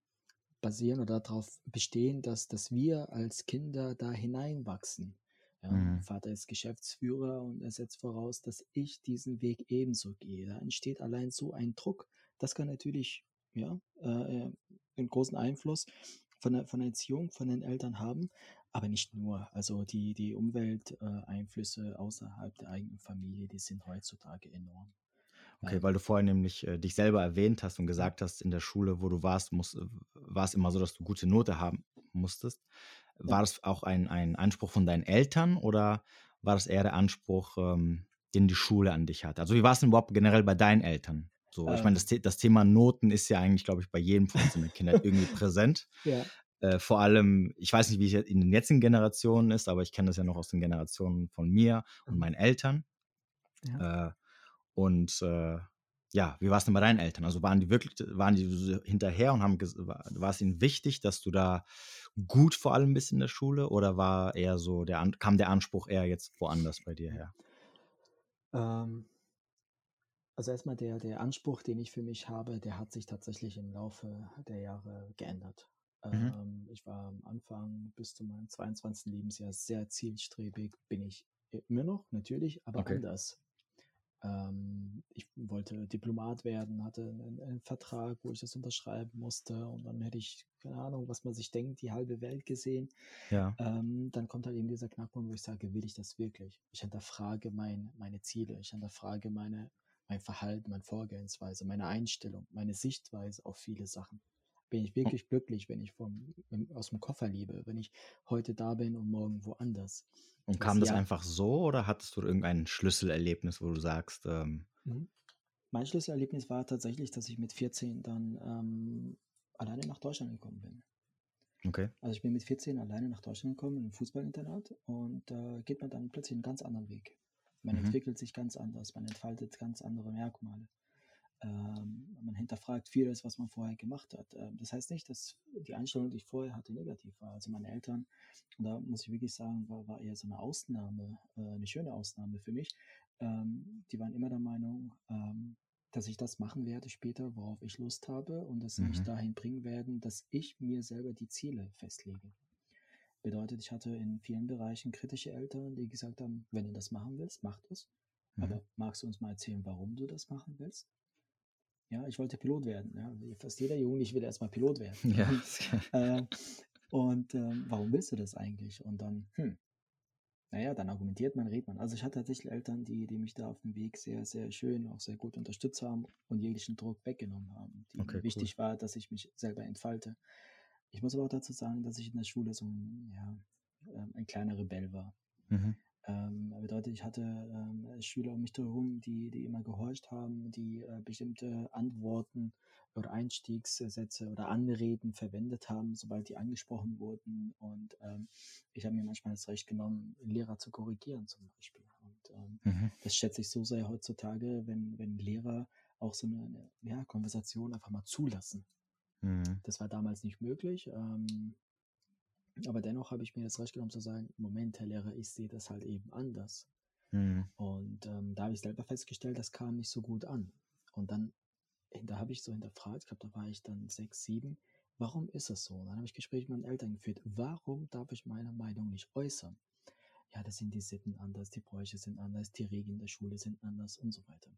basieren oder darauf bestehen, dass, dass wir als Kinder da hineinwachsen Ja, mhm. Mein Vater ist Geschäftsführer und er setzt voraus, dass ich diesen Weg ebenso gehe. Da entsteht allein so ein Druck. Das kann natürlich ja, äh, einen großen Einfluss von der, von der Erziehung, von den Eltern haben, aber nicht nur. Also die, die Umwelteinflüsse äh, außerhalb der eigenen Familie, die sind heutzutage enorm. Okay, weil du vorhin nämlich äh, dich selber erwähnt hast und gesagt hast, in der Schule, wo du warst, muss, äh, war es immer so, dass du gute Note haben musstest. War das auch ein, ein Anspruch von deinen Eltern oder war das eher der Anspruch, ähm, den die Schule an dich hatte? Also wie war es denn überhaupt generell bei deinen Eltern? So, ähm. ich meine, das, das Thema Noten ist ja eigentlich, glaube ich, bei jedem von unseren Kindern irgendwie präsent. Ja. Äh, vor allem, ich weiß nicht, wie es in den jetzigen Generationen ist, aber ich kenne das ja noch aus den Generationen von mir und mhm. meinen Eltern. Ja. Äh, und äh, ja, wie war es denn bei deinen Eltern? Also waren die wirklich, waren die hinterher und haben war es ihnen wichtig, dass du da gut vor allem bist in der Schule oder war eher so, der kam der Anspruch eher jetzt woanders bei dir her? Ähm, also erstmal der, der Anspruch, den ich für mich habe, der hat sich tatsächlich im Laufe der Jahre geändert. Mhm. Ähm, ich war am Anfang bis zu meinem 22. Lebensjahr sehr zielstrebig, bin ich immer noch, natürlich, aber okay. anders. Ähm, ich wollte Diplomat werden, hatte einen, einen, Vertrag, wo ich das unterschreiben musste und dann hätte ich, keine Ahnung, was man sich denkt, die halbe Welt gesehen. Ja. Ähm, dann kommt halt eben dieser Knackpunkt, wo ich sage, will ich das wirklich? Ich hinterfrage mein, meine Ziele, ich hinterfrage meine, mein Verhalten, meine Vorgehensweise, meine Einstellung, meine Sichtweise auf viele Sachen bin ich wirklich glücklich, wenn ich vom, aus dem Koffer lebe, wenn ich heute da bin und morgen woanders. Und kam das, das einfach so oder hattest du irgendein Schlüsselerlebnis, wo du sagst? Ähm mhm. mein Schlüsselerlebnis war tatsächlich, dass ich mit 14 dann ähm, alleine nach Deutschland gekommen bin. Okay. Also ich bin mit 14 alleine nach Deutschland gekommen, in ein Fußballinternat und da äh, geht man dann plötzlich einen ganz anderen Weg. Man mhm. entwickelt sich ganz anders, man entfaltet ganz andere Merkmale. Ähm, man hinterfragt vieles, was man vorher gemacht hat. Ähm, das heißt nicht, dass die Einstellung, die ich vorher hatte, negativ war. Also meine Eltern, und da muss ich wirklich sagen, war, war eher so eine Ausnahme, äh, eine schöne Ausnahme für mich. Ähm, die waren immer der Meinung, ähm, dass ich das machen werde später, worauf ich Lust habe und dass sie mhm. mich dahin bringen werden, dass ich mir selber die Ziele festlege. Bedeutet, ich hatte in vielen Bereichen kritische Eltern, die gesagt haben, wenn du das machen willst, mach das. Mhm. Aber magst du uns mal erzählen, warum du das machen willst? Ja, ich wollte Pilot werden. Ja. Fast jeder Jugendliche will erstmal Pilot werden. Ja. äh, und ähm, warum willst du das eigentlich? Und dann, hm, naja, dann argumentiert man, redet man. Also ich hatte tatsächlich Eltern, die, die mich da auf dem Weg sehr, sehr schön, auch sehr gut unterstützt haben und jeglichen Druck weggenommen haben. Die okay, wichtig cool. war, dass ich mich selber entfalte. Ich muss aber auch dazu sagen, dass ich in der Schule so ein, ja, ähm, ein kleiner Rebell war. Mhm. Ähm, bedeutet, ich hatte ähm, Schüler um mich herum, die, die immer gehorcht haben, die äh, bestimmte Antworten oder Einstiegssätze oder Anreden verwendet haben, sobald die angesprochen wurden. Und ähm, ich habe mir manchmal das Recht genommen, Lehrer zu korrigieren zum Beispiel. Und ähm, mhm. das schätze ich so sehr heutzutage, wenn, wenn Lehrer auch so eine, eine ja, Konversation einfach mal zulassen. Mhm. Das war damals nicht möglich. Ähm, aber dennoch habe ich mir das Recht genommen zu sagen, Moment, Herr Lehrer, ich sehe das halt eben anders. Mhm. Und ähm, da habe ich selber festgestellt, das kam nicht so gut an. Und dann, da habe ich so hinterfragt, ich glaube, da war ich dann sechs, sieben, warum ist es so? dann habe ich Gespräche mit meinen Eltern geführt, warum darf ich meine Meinung nicht äußern? Ja, das sind die Sitten anders, die Bräuche sind anders, die Regeln der Schule sind anders und so weiter.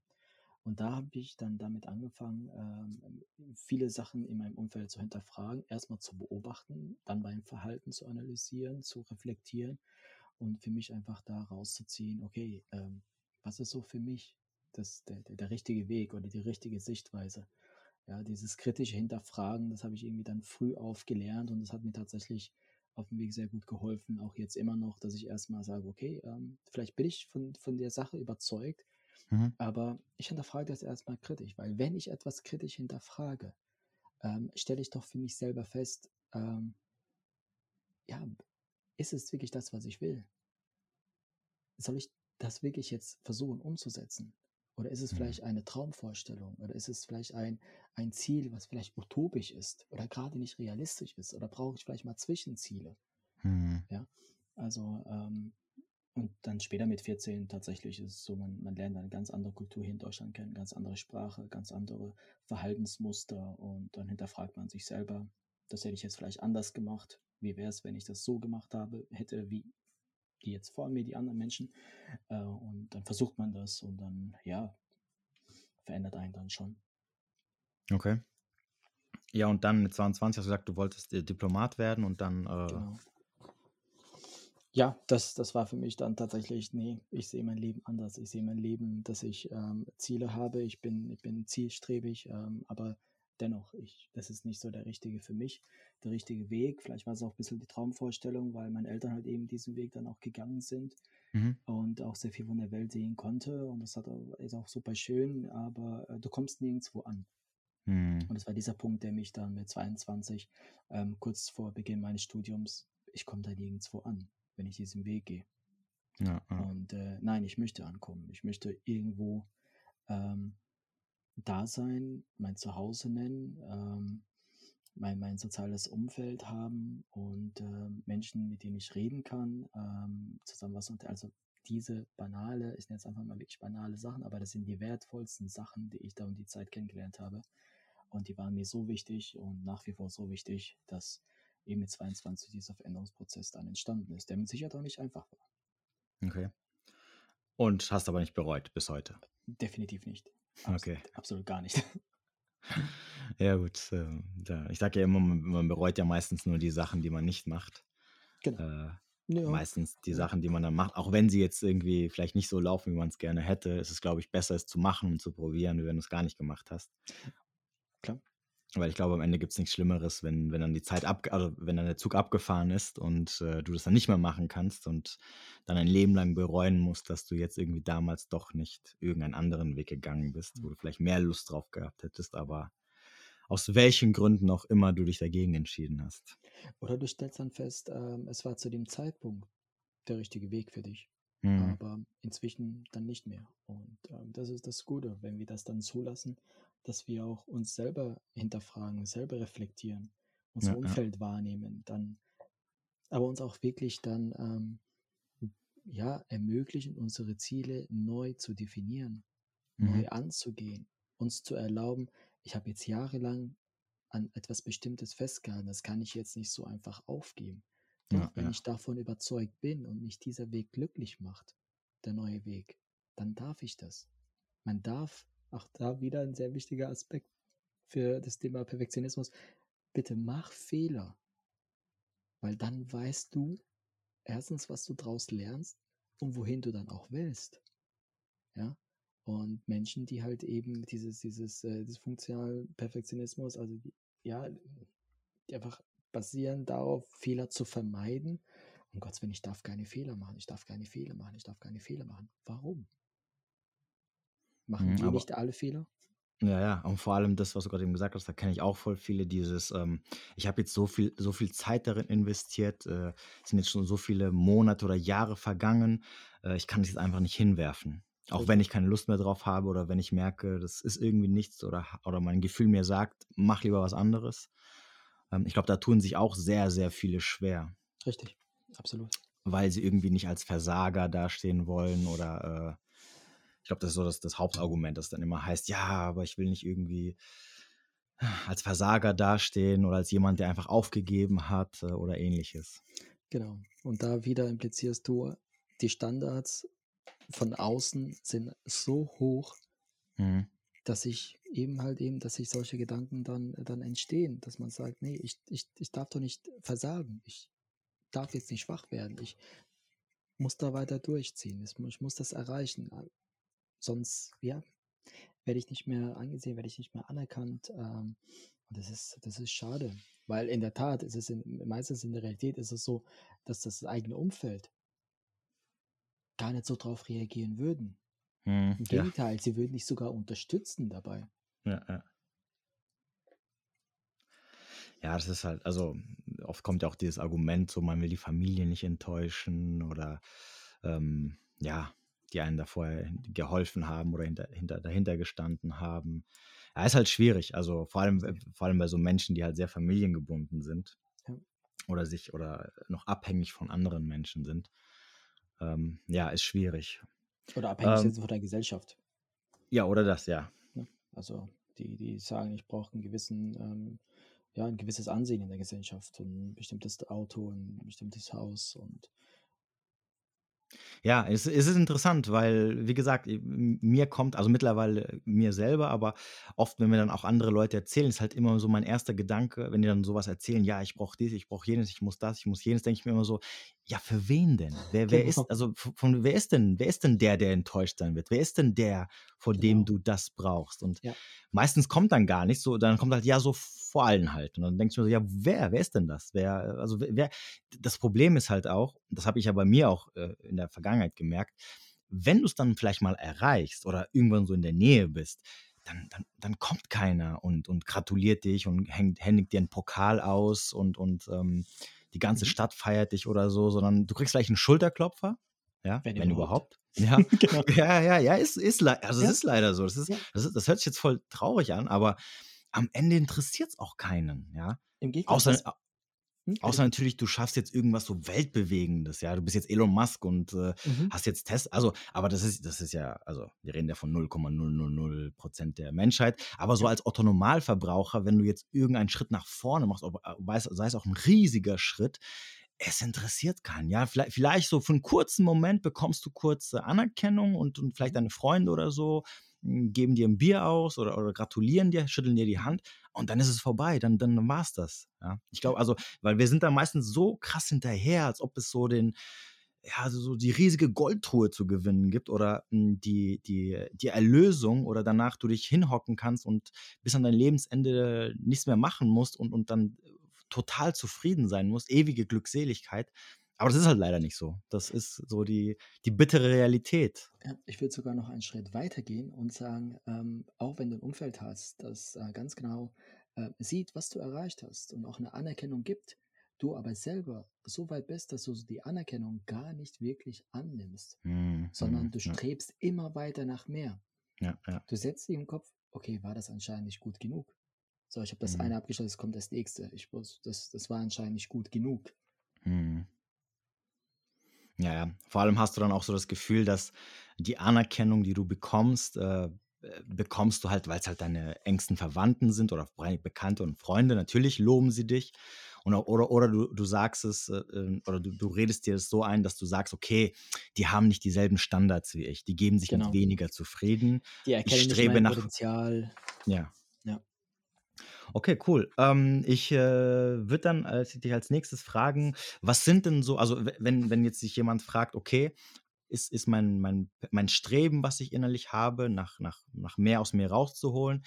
Und da habe ich dann damit angefangen, ähm, viele Sachen in meinem Umfeld zu hinterfragen, erstmal zu beobachten, dann mein Verhalten zu analysieren, zu reflektieren und für mich einfach da rauszuziehen, okay, ähm, was ist so für mich das, der, der, der richtige Weg oder die richtige Sichtweise? Ja, dieses kritische Hinterfragen, das habe ich irgendwie dann früh aufgelernt und das hat mir tatsächlich auf dem Weg sehr gut geholfen, auch jetzt immer noch, dass ich erstmal sage, okay, ähm, vielleicht bin ich von, von der Sache überzeugt, Mhm. Aber ich hinterfrage das erstmal kritisch, weil wenn ich etwas kritisch hinterfrage, ähm, stelle ich doch für mich selber fest, ähm, ja, ist es wirklich das, was ich will? Soll ich das wirklich jetzt versuchen umzusetzen? Oder ist es mhm. vielleicht eine Traumvorstellung? Oder ist es vielleicht ein, ein Ziel, was vielleicht utopisch ist oder gerade nicht realistisch ist? Oder brauche ich vielleicht mal Zwischenziele? Mhm. Ja, also ähm, und dann später mit 14 tatsächlich ist es so, man, man lernt eine ganz andere Kultur hier in Deutschland kennen, ganz andere Sprache, ganz andere Verhaltensmuster und dann hinterfragt man sich selber, das hätte ich jetzt vielleicht anders gemacht. Wie wäre es, wenn ich das so gemacht habe, hätte, wie die jetzt vor mir, die anderen Menschen. Äh, und dann versucht man das und dann, ja, verändert einen dann schon. Okay. Ja, und dann mit 22 hast du gesagt, du wolltest äh, Diplomat werden und dann. Äh genau. Ja, das, das war für mich dann tatsächlich, nee, ich sehe mein Leben anders. Ich sehe mein Leben, dass ich ähm, Ziele habe, ich bin, ich bin zielstrebig, ähm, aber dennoch, ich, das ist nicht so der richtige für mich, der richtige Weg. Vielleicht war es auch ein bisschen die Traumvorstellung, weil meine Eltern halt eben diesen Weg dann auch gegangen sind mhm. und auch sehr viel von der Welt sehen konnte. Und das hat, ist auch super schön, aber äh, du kommst nirgendwo an. Mhm. Und das war dieser Punkt, der mich dann mit 22, ähm, kurz vor Beginn meines Studiums, ich komme da nirgendwo an, wenn ich diesen Weg gehe. Ja, ja. Und äh, nein, ich möchte ankommen. Ich möchte irgendwo ähm, da sein, mein Zuhause nennen, ähm, mein, mein soziales Umfeld haben und äh, Menschen, mit denen ich reden kann, ähm, zusammen was und also diese banale, ich nenne es einfach mal wirklich banale Sachen, aber das sind die wertvollsten Sachen, die ich da um die Zeit kennengelernt habe. Und die waren mir so wichtig und nach wie vor so wichtig, dass eben mit 22 dieser Veränderungsprozess dann entstanden ist, der mit Sicherheit auch nicht einfach war. Okay. Und hast aber nicht bereut bis heute? Definitiv nicht. Absolut, okay. Absolut gar nicht. Ja, gut. Ähm, ich sage ja immer, man bereut ja meistens nur die Sachen, die man nicht macht. Genau. Äh, ja. Meistens die Sachen, die man dann macht, auch wenn sie jetzt irgendwie vielleicht nicht so laufen, wie man es gerne hätte, ist es, glaube ich, besser, es zu machen und zu probieren, wie wenn du es gar nicht gemacht hast. Klar. Weil ich glaube, am Ende gibt es nichts Schlimmeres, wenn, wenn dann die Zeit ab, also wenn dann der Zug abgefahren ist und äh, du das dann nicht mehr machen kannst und dann ein Leben lang bereuen musst, dass du jetzt irgendwie damals doch nicht irgendeinen anderen Weg gegangen bist, wo du vielleicht mehr Lust drauf gehabt hättest, aber aus welchen Gründen auch immer du dich dagegen entschieden hast. Oder du stellst dann fest, ähm, es war zu dem Zeitpunkt der richtige Weg für dich. Mhm. Aber inzwischen dann nicht mehr. Und ähm, das ist das Gute, wenn wir das dann zulassen dass wir auch uns selber hinterfragen, selber reflektieren, unser ja, Umfeld ja. wahrnehmen, dann aber uns auch wirklich dann ähm, ja ermöglichen, unsere Ziele neu zu definieren, mhm. neu anzugehen, uns zu erlauben, ich habe jetzt jahrelang an etwas Bestimmtes festgehalten, das kann ich jetzt nicht so einfach aufgeben. Doch ja, wenn ich davon überzeugt bin und mich dieser Weg glücklich macht, der neue Weg, dann darf ich das. Man darf auch da wieder ein sehr wichtiger Aspekt für das Thema Perfektionismus. Bitte mach Fehler, weil dann weißt du erstens, was du daraus lernst und wohin du dann auch willst. Ja, und Menschen, die halt eben dieses, dieses, äh, dieses funktional Perfektionismus, also die, ja, die einfach basieren darauf, Fehler zu vermeiden. Um Gottes Willen, ich darf keine Fehler machen, ich darf keine Fehler machen, ich darf keine Fehler machen. Warum? Machen mhm, die nicht alle Fehler? Ja, ja, und vor allem das, was du gerade eben gesagt hast, da kenne ich auch voll viele, dieses, ähm, ich habe jetzt so viel, so viel Zeit darin investiert, äh, sind jetzt schon so viele Monate oder Jahre vergangen, äh, ich kann das jetzt einfach nicht hinwerfen. Auch wenn ich keine Lust mehr drauf habe oder wenn ich merke, das ist irgendwie nichts oder, oder mein Gefühl mir sagt, mach lieber was anderes. Ähm, ich glaube, da tun sich auch sehr, sehr viele schwer. Richtig, absolut. Weil sie irgendwie nicht als Versager dastehen wollen oder äh, ich glaube, das ist so das, das Hauptargument, das dann immer heißt, ja, aber ich will nicht irgendwie als Versager dastehen oder als jemand, der einfach aufgegeben hat äh, oder ähnliches. Genau. Und da wieder implizierst du, die Standards von außen sind so hoch, mhm. dass ich eben halt eben, dass sich solche Gedanken dann, dann entstehen, dass man sagt, nee, ich, ich, ich darf doch nicht versagen, ich darf jetzt nicht schwach werden, ich muss da weiter durchziehen, ich muss das erreichen. Sonst, ja, werde ich nicht mehr angesehen, werde ich nicht mehr anerkannt. Ähm, und das ist, das ist schade, weil in der Tat ist es in, meistens in der Realität ist es so, dass das eigene Umfeld gar nicht so drauf reagieren würden. Hm, Im Gegenteil, ja. sie würden dich sogar unterstützen dabei. Ja, ja. Ja, das ist halt, also oft kommt ja auch dieses Argument, so man will die Familie nicht enttäuschen oder ähm, ja, die einen da vorher geholfen haben oder hinter, hinter, dahinter gestanden haben. Ja, ist halt schwierig. Also vor allem, äh, vor allem bei so Menschen, die halt sehr familiengebunden sind ja. oder sich oder noch abhängig von anderen Menschen sind. Ähm, ja, ist schwierig. Oder abhängig ähm, sind von der Gesellschaft. Ja, oder das, ja. Also die, die sagen, ich brauche einen gewissen, ähm, ja, ein gewisses Ansehen in der Gesellschaft und ein bestimmtes Auto, ein bestimmtes Haus und Ja, es, es ist interessant, weil, wie gesagt, mir kommt, also mittlerweile mir selber, aber oft, wenn mir dann auch andere Leute erzählen, ist halt immer so mein erster Gedanke, wenn die dann sowas erzählen, ja, ich brauche dies, ich brauche jenes, ich muss das, ich muss jenes, denke ich mir immer so, ja, für wen denn? Wer, wer ist, Genau. also von, wer ist denn, wer ist denn der, der enttäuscht sein wird? Wer ist denn der, vor dem Genau. du das brauchst? Und Ja. meistens kommt dann gar nichts, so, dann kommt halt, ja, so vor allen halt. Und dann denkst du mir so, ja, wer, wer ist denn das? Wer, also wer das Problem ist halt auch, das habe ich ja bei mir auch äh, in der Vergangenheit gemerkt, wenn du es dann vielleicht mal erreichst oder irgendwann so in der Nähe bist, dann, dann, dann kommt keiner und, und gratuliert dich und hängt, händigt dir einen Pokal aus und, und ähm, die ganze Mhm. Stadt feiert dich oder so, sondern du kriegst vielleicht einen Schulterklopfer, ja, Wenn wenn, überhaupt. überhaupt. Ja, genau. ja, ja, ja, ist, ist, also Ja. es ist leider so. Das, ist, Ja. das, ist, das hört sich jetzt voll traurig an, aber am Ende interessiert es auch keinen, ja. Im Gegenteil. Außer. Außer natürlich, du schaffst jetzt irgendwas so Weltbewegendes, ja. Du bist jetzt Elon Musk und äh, Mhm. hast jetzt Test, also, aber das ist, das ist ja, also wir reden ja von 0,000 Prozent der Menschheit, aber so als Otto-Normalverbraucher, wenn du jetzt irgendeinen Schritt nach vorne machst, ob, äh, sei es auch ein riesiger Schritt, es interessiert keinen, ja. Vielleicht, vielleicht so für einen kurzen Moment bekommst du kurze Anerkennung und, und vielleicht deine Freunde oder so m, geben dir ein Bier aus oder, oder gratulieren dir, schütteln dir die Hand und dann ist es vorbei, dann, dann war es das. Ja? Ich glaube, also, weil wir sind da meistens so krass hinterher, als ob es so den, ja, so so die riesige Goldtruhe zu gewinnen gibt oder m, die, die, die Erlösung oder danach du dich hinhocken kannst und bis an dein Lebensende nichts mehr machen musst und, und dann total zufrieden sein musst, ewige Glückseligkeit. Aber das ist halt leider nicht so. Das ist so die, die bittere Realität. Ja, ich würde sogar noch einen Schritt weiter gehen und sagen, ähm, auch wenn du ein Umfeld hast, das äh, ganz genau äh, sieht, was du erreicht hast und auch eine Anerkennung gibt, du aber selber so weit bist, dass du die Anerkennung gar nicht wirklich annimmst, Hm, sondern hm, du ja, strebst immer weiter nach mehr. ja, ja. Du setzt dir im Kopf, okay, war das anscheinend nicht gut genug? So, ich habe das Mhm. eine abgeschlossen, es kommt das nächste. Ich muss, das, das war anscheinend nicht gut genug. Ja, ja. Vor allem hast du dann auch so das Gefühl, dass die Anerkennung, die du bekommst, äh, äh, bekommst du halt, weil es halt deine engsten Verwandten sind oder Bekannte und Freunde. Natürlich loben sie dich. Und oder oder du, du sagst es, äh, äh, oder du, du redest dir das so ein, dass du sagst, okay, die haben nicht dieselben Standards wie ich. Die geben sich Genau. mit weniger zufrieden. Die erkennen nicht strebe mein nach- Potenzial. Ja. Okay, cool. Ähm, ich äh, würde dann äh, dich als nächstes fragen, was sind denn so, also wenn, wenn jetzt sich jemand fragt, okay, ist, ist mein, mein, mein Streben, was ich innerlich habe, nach, nach, nach mehr aus mir rauszuholen,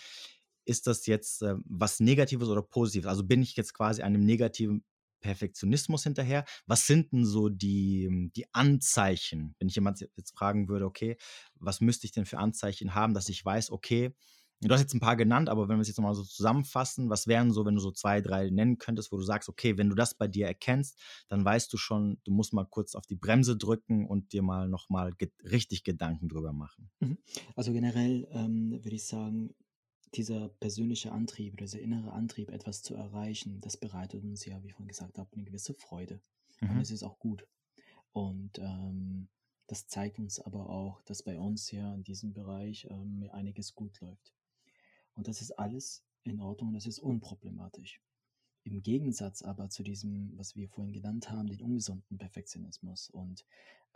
ist das jetzt äh, was Negatives oder Positives? Also bin ich jetzt quasi einem negativen Perfektionismus hinterher? Was sind denn so die, die Anzeichen, wenn ich jemand jetzt fragen würde, okay, was müsste ich denn für Anzeichen haben, dass ich weiß, okay, du hast jetzt ein paar genannt, aber wenn wir es jetzt nochmal so zusammenfassen, was wären so, wenn du so zwei, drei nennen könntest, wo du sagst, okay, wenn du das bei dir erkennst, dann weißt du schon, du musst mal kurz auf die Bremse drücken und dir mal nochmal ge richtig Gedanken drüber machen. Also generell ähm, würde ich sagen, dieser persönliche Antrieb oder dieser innere Antrieb, etwas zu erreichen, das bereitet uns ja, wie ich vorhin gesagt habe, eine gewisse Freude. Und Mhm. es ist auch gut. Und ähm, das zeigt uns aber auch, dass bei uns ja in diesem Bereich ähm, einiges gut läuft. Und das ist alles in Ordnung das ist unproblematisch. Im Gegensatz aber zu diesem, was wir vorhin genannt haben, den ungesunden Perfektionismus. Und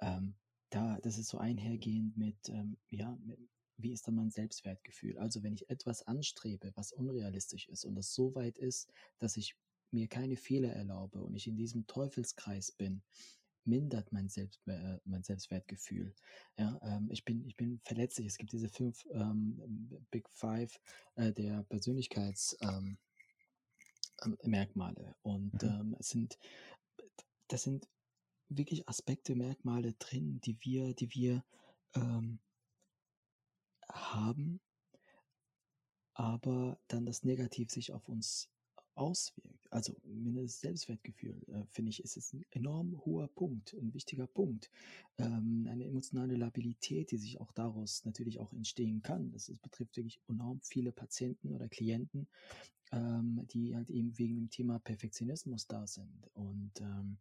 ähm, da, das ist so einhergehend mit, ähm, ja, mit, wie ist da mein Selbstwertgefühl? Also wenn ich etwas anstrebe, was unrealistisch ist und das so weit ist, dass ich mir keine Fehler erlaube und ich in diesem Teufelskreis bin, mindert mein, Selbst, äh, mein Selbstwertgefühl. Ja, ähm, ich, bin, ich bin verletzlich. Es gibt diese fünf ähm, Big Five äh, der Persönlichkeitsmerkmale. Ähm, Merkmale. und Mhm. ähm, es sind, das sind wirklich Aspekte, Merkmale drin, die wir, die wir ähm, haben, aber dann das Negativ sich auf uns auswirkt. Also das Selbstwertgefühl, äh, finde ich, ist es ein enorm hoher Punkt, ein wichtiger Punkt. Ähm, eine emotionale Labilität, die sich auch daraus natürlich auch entstehen kann. Das ist, betrifft wirklich enorm viele Patienten oder Klienten, ähm, die halt eben wegen dem Thema Perfektionismus da sind. Und ähm,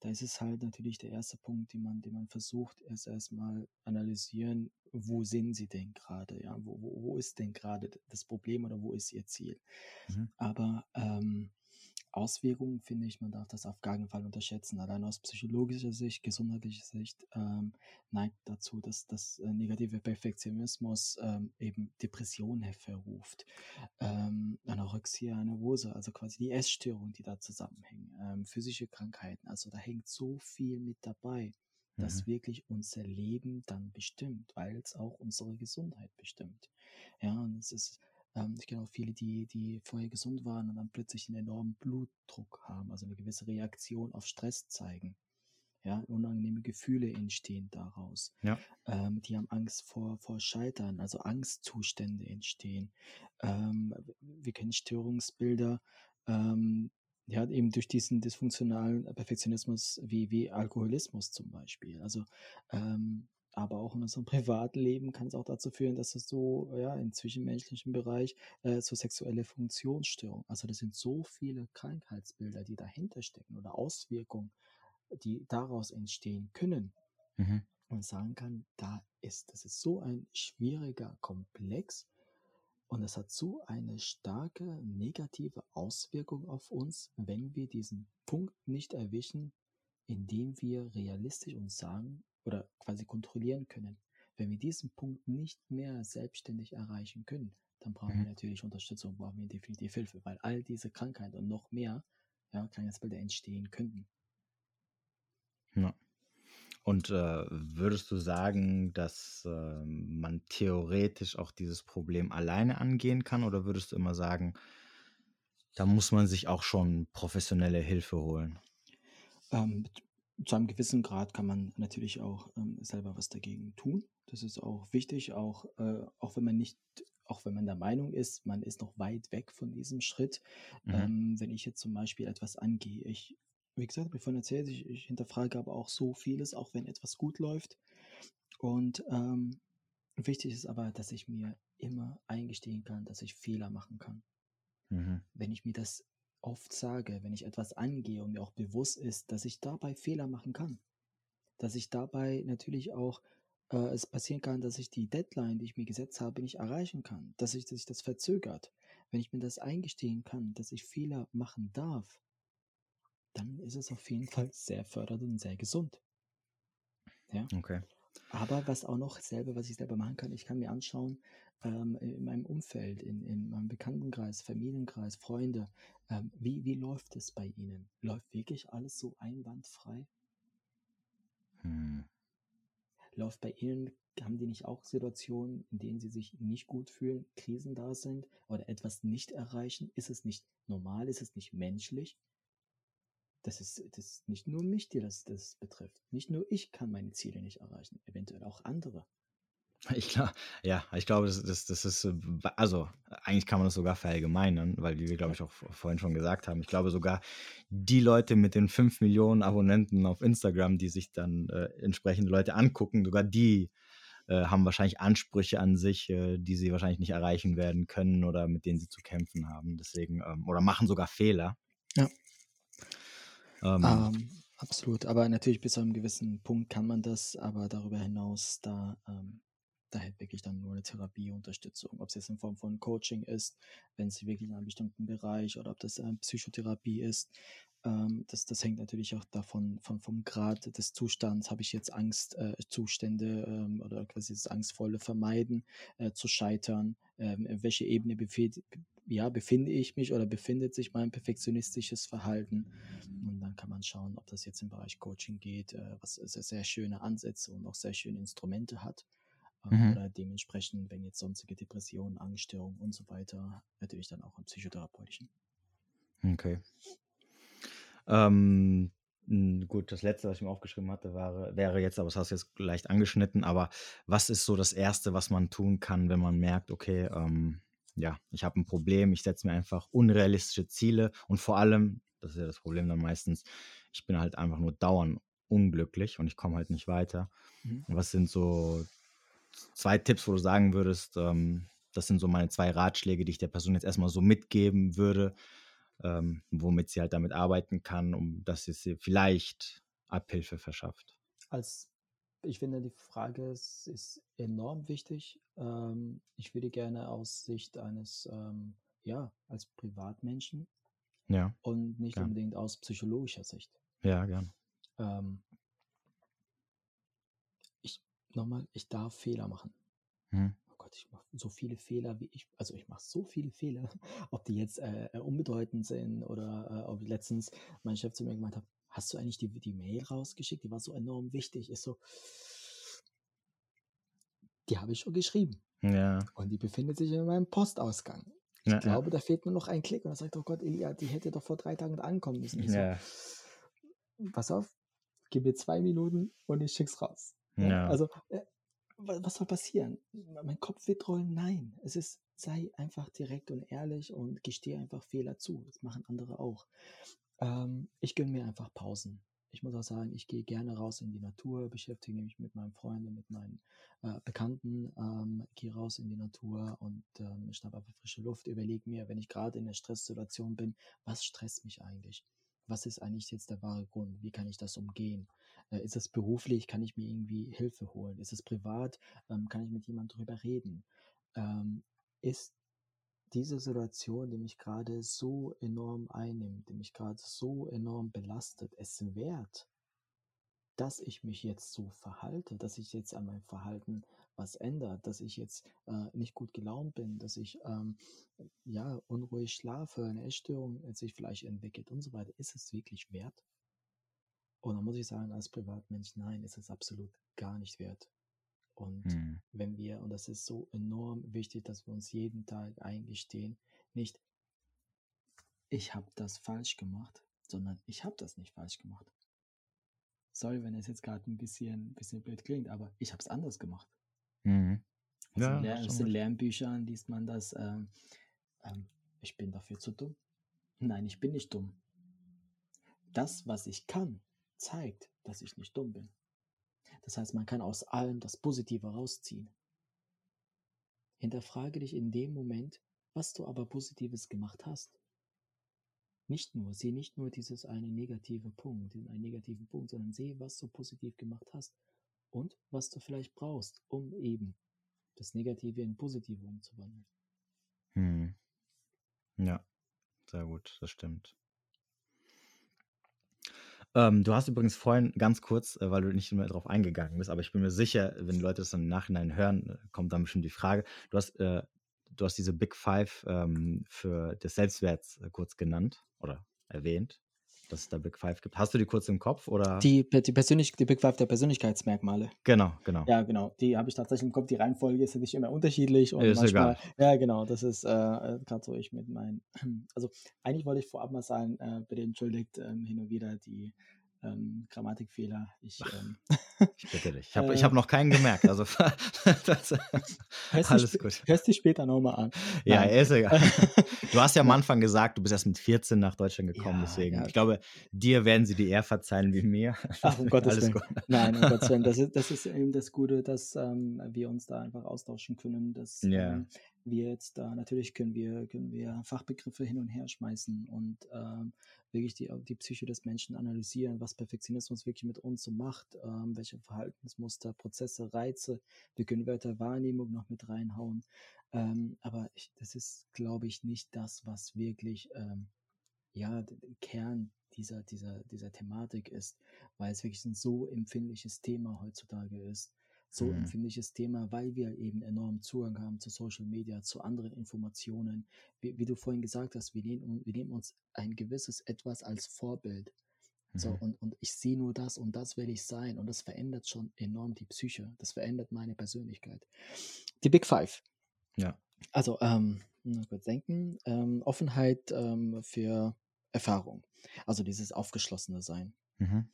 da ist es halt natürlich der erste Punkt, den man, den man versucht, erst erstmal analysieren, wo sind sie denn gerade, ja, wo, wo, wo ist denn gerade das Problem oder wo ist ihr Ziel? Mhm. Aber ähm, Auswirkungen finde ich, man darf das auf keinen Fall unterschätzen. Allein aus psychologischer Sicht, gesundheitlicher Sicht ähm, neigt dazu, dass das äh, negative Perfektionismus ähm, eben Depressionen hervorruft. Ähm, Anorexia nervosa, also quasi die Essstörungen, die da zusammenhängen, ähm, physische Krankheiten. Also da hängt so viel mit dabei, das Mhm. wirklich unser Leben dann bestimmt, weil es auch unsere Gesundheit bestimmt. Ja, und es ist ähm, ich kenne auch viele, die, die vorher gesund waren und dann plötzlich einen enormen Blutdruck haben, also eine gewisse Reaktion auf Stress zeigen. Ja, unangenehme Gefühle entstehen daraus. Ja. Ähm, die haben Angst vor, vor Scheitern, also Angstzustände entstehen. Ähm, wir kennen Störungsbilder, ähm, ja, eben durch diesen dysfunktionalen Perfektionismus wie, wie Alkoholismus zum Beispiel. Also ähm, aber auch in unserem Privatleben kann es auch dazu führen, dass es so, ja, im zwischenmenschlichen Bereich äh, so sexuelle Funktionsstörungen. Also das sind so viele Krankheitsbilder, die dahinter stecken oder Auswirkungen, die daraus entstehen können. Mhm. Und sagen kann, da ist, das ist so ein schwieriger Komplex und es hat so eine starke negative Auswirkung auf uns, wenn wir diesen Punkt nicht erwischen, indem wir realistisch uns sagen oder quasi kontrollieren können. Wenn wir diesen Punkt nicht mehr selbstständig erreichen können, dann brauchen Mhm. wir natürlich Unterstützung, brauchen wir definitiv Hilfe, weil all diese Krankheiten und noch mehr ja, Krankheitsbilder entstehen könnten. Ja. Und äh, würdest du sagen, dass äh, man theoretisch auch dieses Problem alleine angehen kann oder würdest du immer sagen, da muss man sich auch schon professionelle Hilfe holen? Ähm, zu einem gewissen Grad kann man natürlich auch ähm, selber was dagegen tun. Das ist auch wichtig, auch, äh, auch wenn man nicht, auch wenn man der Meinung ist, man ist noch weit weg von diesem Schritt. Mhm. Ähm, wenn ich jetzt zum Beispiel etwas angehe, ich, wie gesagt, habe ich vorhin erzählt, ich, ich hinterfrage aber auch so vieles, auch wenn etwas gut läuft. Und ähm, wichtig ist aber, dass ich mir immer eingestehen kann, dass ich Fehler machen kann Mhm. wenn ich mir das oft sage, wenn ich etwas angehe und mir auch bewusst ist, dass ich dabei Fehler machen kann, dass ich dabei natürlich auch äh, es passieren kann, dass ich die Deadline, die ich mir gesetzt habe, nicht erreichen kann, dass ich, dass sich das verzögert. Wenn ich mir das eingestehen kann, dass ich Fehler machen darf, dann ist es auf jeden Fall sehr fördernd und sehr gesund. Ja. Okay. Aber was auch noch selber, was ich selber machen kann, ich kann mir anschauen, ähm, in meinem Umfeld, in, in meinem Bekanntenkreis, Familienkreis, Freunde, ähm, wie, wie läuft es bei ihnen? Läuft wirklich alles so einwandfrei? Hm. Läuft bei ihnen, haben die nicht auch Situationen, in denen sie sich nicht gut fühlen, Krisen da sind oder etwas nicht erreichen? Ist es nicht normal? Ist es nicht menschlich? Das ist, das ist nicht nur mich, die das, das betrifft. Nicht nur ich kann meine Ziele nicht erreichen, eventuell auch andere. Ich glaube, ja, ich glaube, das, das, das ist, äh, also eigentlich kann man das sogar verallgemeinern, weil wie wir, glaube ich, auch vorhin schon gesagt haben, ich glaube sogar die Leute mit den 5 Millionen Abonnenten auf Instagram, die sich dann äh, entsprechende Leute angucken, sogar die äh, haben wahrscheinlich Ansprüche an sich, äh, die sie wahrscheinlich nicht erreichen werden können oder mit denen sie zu kämpfen haben. Deswegen, ähm, oder machen sogar Fehler. Ja. Ähm, Ähm, absolut, aber natürlich bis zu einem gewissen Punkt kann man das, aber darüber hinaus, da, ähm, da hält wirklich dann nur eine Therapieunterstützung. Ob es jetzt in Form von Coaching ist, wenn es wirklich in einem bestimmten Bereich oder ob das ähm, Psychotherapie ist. Ähm, das, das hängt natürlich auch davon, von, vom Grad des Zustands. Habe ich jetzt Angstzustände äh, ähm, oder quasi das angstvolle Vermeiden äh, zu scheitern? Ähm, welche Ebene befinde, ja, befinde ich mich oder befindet sich mein perfektionistisches Verhalten? Und dann kann man schauen, ob das jetzt im Bereich Coaching geht, äh, was sehr, sehr schöne Ansätze und auch sehr schöne Instrumente hat. Ähm, Mhm. Oder dementsprechend, wenn jetzt sonstige Depressionen, Angststörungen und so weiter, natürlich dann auch im psychotherapeutischen. Okay. Ähm, gut, das letzte, was ich mir aufgeschrieben hatte, war, wäre jetzt, aber das hast du jetzt leicht angeschnitten, aber was ist so das Erste, was man tun kann, wenn man merkt, okay, ähm, ja, ich habe ein Problem, ich setze mir einfach unrealistische Ziele und vor allem, das ist ja das Problem dann meistens, ich bin halt einfach nur dauernd unglücklich und ich komme halt nicht weiter. Mhm. Was sind so zwei Tipps, wo du sagen würdest, ähm, das sind so meine zwei Ratschläge, die ich der Person jetzt erstmal so mitgeben würde, ähm, womit sie halt damit arbeiten kann, um dass sie sie vielleicht Abhilfe verschafft. Als ich finde, die Frage ist, ist enorm wichtig. Ähm, ich würde gerne aus Sicht eines, ähm, ja, als Privatmenschen Ja, und nicht gern. unbedingt aus psychologischer Sicht. Ja, gern. Ähm, nochmal, ich darf Fehler machen. Mhm. Oh Gott, ich mache so viele Fehler, wie ich, also ich mache so viele Fehler, ob die jetzt äh, unbedeutend sind oder äh, ob letztens mein Chef zu mir gemeint hat, hast du eigentlich die, die Mail rausgeschickt, die war so enorm wichtig, ist so, die habe ich schon geschrieben Ja. und die befindet sich in meinem Postausgang. Ich Ja, ja. glaube, da fehlt nur noch ein Klick und er sagt, oh Gott, Elia, die hätte doch vor drei Tagen ankommen müssen. Ich so, Ja. pass auf, gib mir zwei Minuten und ich schick's raus. Ja. Also, äh, wa- was soll passieren? Mein Kopf wird rollen? Nein. Es ist, sei einfach direkt und ehrlich und gestehe einfach Fehler zu. Das machen andere auch. Ähm, ich gönne mir einfach Pausen. Ich muss auch sagen, ich gehe gerne raus in die Natur, beschäftige mich mit meinen Freunden, mit meinen äh, Bekannten, ähm, gehe raus in die Natur und ähm, schnappe einfach frische Luft, überlege mir, wenn ich gerade in einer Stresssituation bin, was stresst mich eigentlich? Was ist eigentlich jetzt der wahre Grund? Wie kann ich das umgehen? Äh, ist es beruflich? Kann ich mir irgendwie Hilfe holen? Ist es privat? Ähm, kann ich mit jemandem drüber reden? Ähm, ist diese Situation, die mich gerade so enorm einnimmt, die mich gerade so enorm belastet, es wert, dass ich mich jetzt so verhalte, dass ich jetzt an meinem Verhalten was ändert, dass ich jetzt äh, nicht gut gelaunt bin, dass ich ähm, ja unruhig schlafe, eine Essstörung sich vielleicht entwickelt und so weiter. Ist es wirklich wert? Und dann muss ich sagen, als Privatmensch, nein, ist es absolut gar nicht wert. Und Mhm. wenn wir, und das ist so enorm wichtig, dass wir uns jeden Tag eingestehen, nicht, ich habe das falsch gemacht, sondern ich habe das nicht falsch gemacht. Sorry, wenn es jetzt gerade ein bisschen, bisschen blöd klingt, aber ich habe es anders gemacht. Mhm. Also Ja, in, Lern gut. Lernbüchern liest man das, ähm, ähm, ich bin dafür zu dumm. Nein, ich bin nicht dumm. Das, was ich kann, zeigt, dass ich nicht dumm bin. Das heißt, man kann aus allem das Positive rausziehen. Hinterfrage dich in dem Moment, was du aber Positives gemacht hast. Nicht nur, sieh nicht nur dieses eine negative Punkt, diesen einen negativen Punkt, sondern sehe, was du positiv gemacht hast und was du vielleicht brauchst, um eben das Negative in Positive umzuwandeln. Mhm. Ja, sehr gut, das stimmt. Ähm, du hast übrigens vorhin ganz kurz, äh, weil du nicht mehr drauf eingegangen bist, aber ich bin mir sicher, wenn Leute das dann im Nachhinein hören, äh, kommt dann bestimmt die Frage. Du hast, äh, du hast diese Big Five ähm, für des Selbstwerts äh, kurz genannt oder erwähnt, dass es da Big Five gibt. Hast du die kurz im Kopf oder? Die, die, Persönlich die Big Five der Persönlichkeitsmerkmale. Genau, genau. Ja, genau. Die habe ich tatsächlich im Kopf. Die Reihenfolge ist natürlich immer unterschiedlich und Ist manchmal. egal. Ja, genau. Das ist äh, gerade so ich mit meinen. Also eigentlich wollte ich vorab mal sagen, äh, bitte entschuldigt ähm, hin und wieder die ähm, Grammatikfehler. Ich ähm, Ich bitte dich. Ich habe Äh. hab noch keinen gemerkt. Also das, hörst, alles gut. hörst du später nochmal an. Ja, Nein. ist egal. Du hast ja am Ja. Anfang gesagt, du bist erst mit 14 nach Deutschland gekommen, Ja, deswegen. ja. Ich glaube, dir werden sie die eher verzeihen wie mir. Ach, um Gottes Willen. gut. Nein, um Gottes Willen. Das ist, das ist eben das Gute, dass ähm, wir uns da einfach austauschen können, dass Ja. Wir jetzt da, natürlich können wir, können wir Fachbegriffe hin und her schmeißen und ähm, wirklich die, die Psyche des Menschen analysieren, was Perfektionismus wirklich mit uns so macht, ähm, welche Verhaltensmuster, Prozesse, Reize. Wir können Wörter Wahrnehmung noch mit reinhauen. Ähm, aber ich, das ist, glaube ich, nicht das, was wirklich ähm, ja, Kern dieser, dieser, dieser Thematik ist, weil es wirklich ein so empfindliches Thema heutzutage ist. So Mhm. empfindliches Thema, weil wir eben enormen Zugang haben zu Social Media, zu anderen Informationen. Wie, wie du vorhin gesagt hast, wir nehmen, wir nehmen uns ein gewisses Etwas als Vorbild. So, Mhm. und, und ich sehe nur das und das will ich sein. Und das verändert schon enorm die Psyche. Das verändert meine Persönlichkeit. Die Big Five. Ja. Also, ähm, kurz denken. Ähm, Offenheit ähm, für Erfahrung. Also dieses aufgeschlossene Sein. Mhm.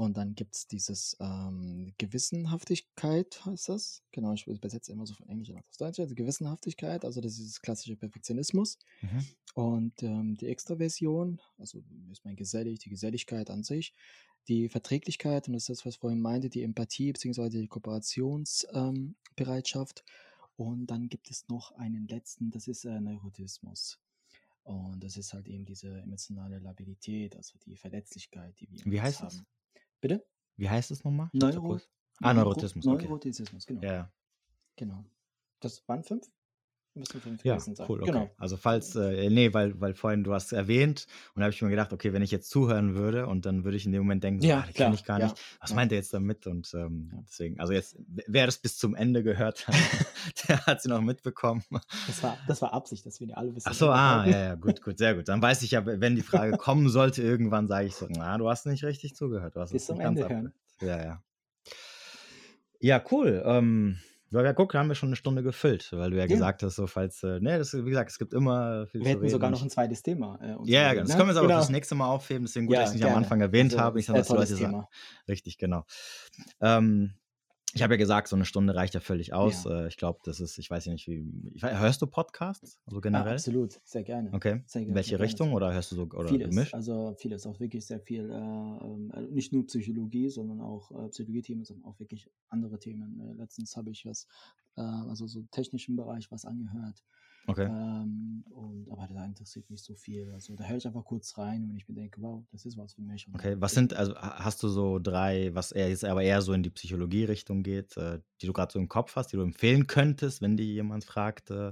Und dann gibt es dieses ähm, Gewissenhaftigkeit, heißt das. Genau, ich übersetze immer so von Englisch nach Deutsch. Also Gewissenhaftigkeit, also das ist dieses klassische Perfektionismus. Mhm. Und ähm, die Extraversion, also ist mein Gesellig, die Geselligkeit an sich, die Verträglichkeit, und das ist das, was ich vorhin meinte, die Empathie bzw. die Kooperationsbereitschaft. Ähm, und dann gibt es noch einen letzten, das ist äh, Neurotismus. Und das ist halt eben diese emotionale Labilität, also die Verletzlichkeit, die wir Wie heißt das? Bitte? Wie heißt es nochmal? Neuro, kurz- Ah, Neurotismus, okay. Neurotismus, genau. Ja, ja. genau. Das waren fünf? Müssen fünf Ja, gewesen sein. cool, okay. Genau. Also falls, äh, nee, weil, weil vorhin du hast erwähnt und da habe ich mir gedacht, okay, wenn ich jetzt zuhören würde und dann würde ich in dem Moment denken, so, Ja, ah, kenne ich gar ja, nicht. Was ja. meint er jetzt damit? Und ähm, deswegen, also jetzt, wer das bis zum Ende gehört hat, der hat sie noch mitbekommen. Das war, das war Absicht, dass wir die alle wissen. Ach so, ah, ja, ja, gut, gut, sehr gut. Dann weiß ich ja, wenn die Frage kommen sollte, irgendwann sage ich so, na, du hast nicht richtig zugehört. Du hast Bis zum Ende hören. Ja, ja. Ja, cool. Ähm, ja, ja, guck, da haben wir schon eine Stunde gefüllt, weil du ja, Ja. gesagt hast, so falls, äh, ne, das, wie gesagt, es gibt immer viel Wir hätten reden. sogar noch ein zweites Thema. Äh, ja, ja, überlegt, das ne? können wir jetzt aber Genau. fürs nächste Mal aufheben. Deswegen gut, Ja, dass ich es nicht am gerne. Anfang erwähnt Also, habe. Ich sag, dass die Leute tolles sagen. Thema. Richtig, genau. Ähm, ich habe ja gesagt, so eine Stunde reicht ja völlig aus. Ja. Äh, ich glaube, das ist, ich weiß ja nicht, wie. Weiß- hörst du Podcasts? Also Ah, generell? absolut, sehr gerne. Okay. Sehr In gerne, welche sehr gerne. Richtung oder hörst du so oder vieles, gemischt? also vieles, auch wirklich sehr viel, äh, ähm, äh, nicht nur Psychologie, sondern auch äh, Psychologie-Themen, sondern auch wirklich andere Themen. Äh, letztens habe ich was, äh, also so technischen Bereich was angehört. Okay. Ähm, und, aber da interessiert mich so viel. Also da höre ich einfach kurz rein, wenn ich mir denke, wow, das ist was für mich. Und Okay, was sind, also ha- hast du so drei, was eher jetzt aber eher so in die Psychologie-Richtung geht, äh, die du gerade so im Kopf hast, die du empfehlen könntest, wenn dich jemand fragt, äh,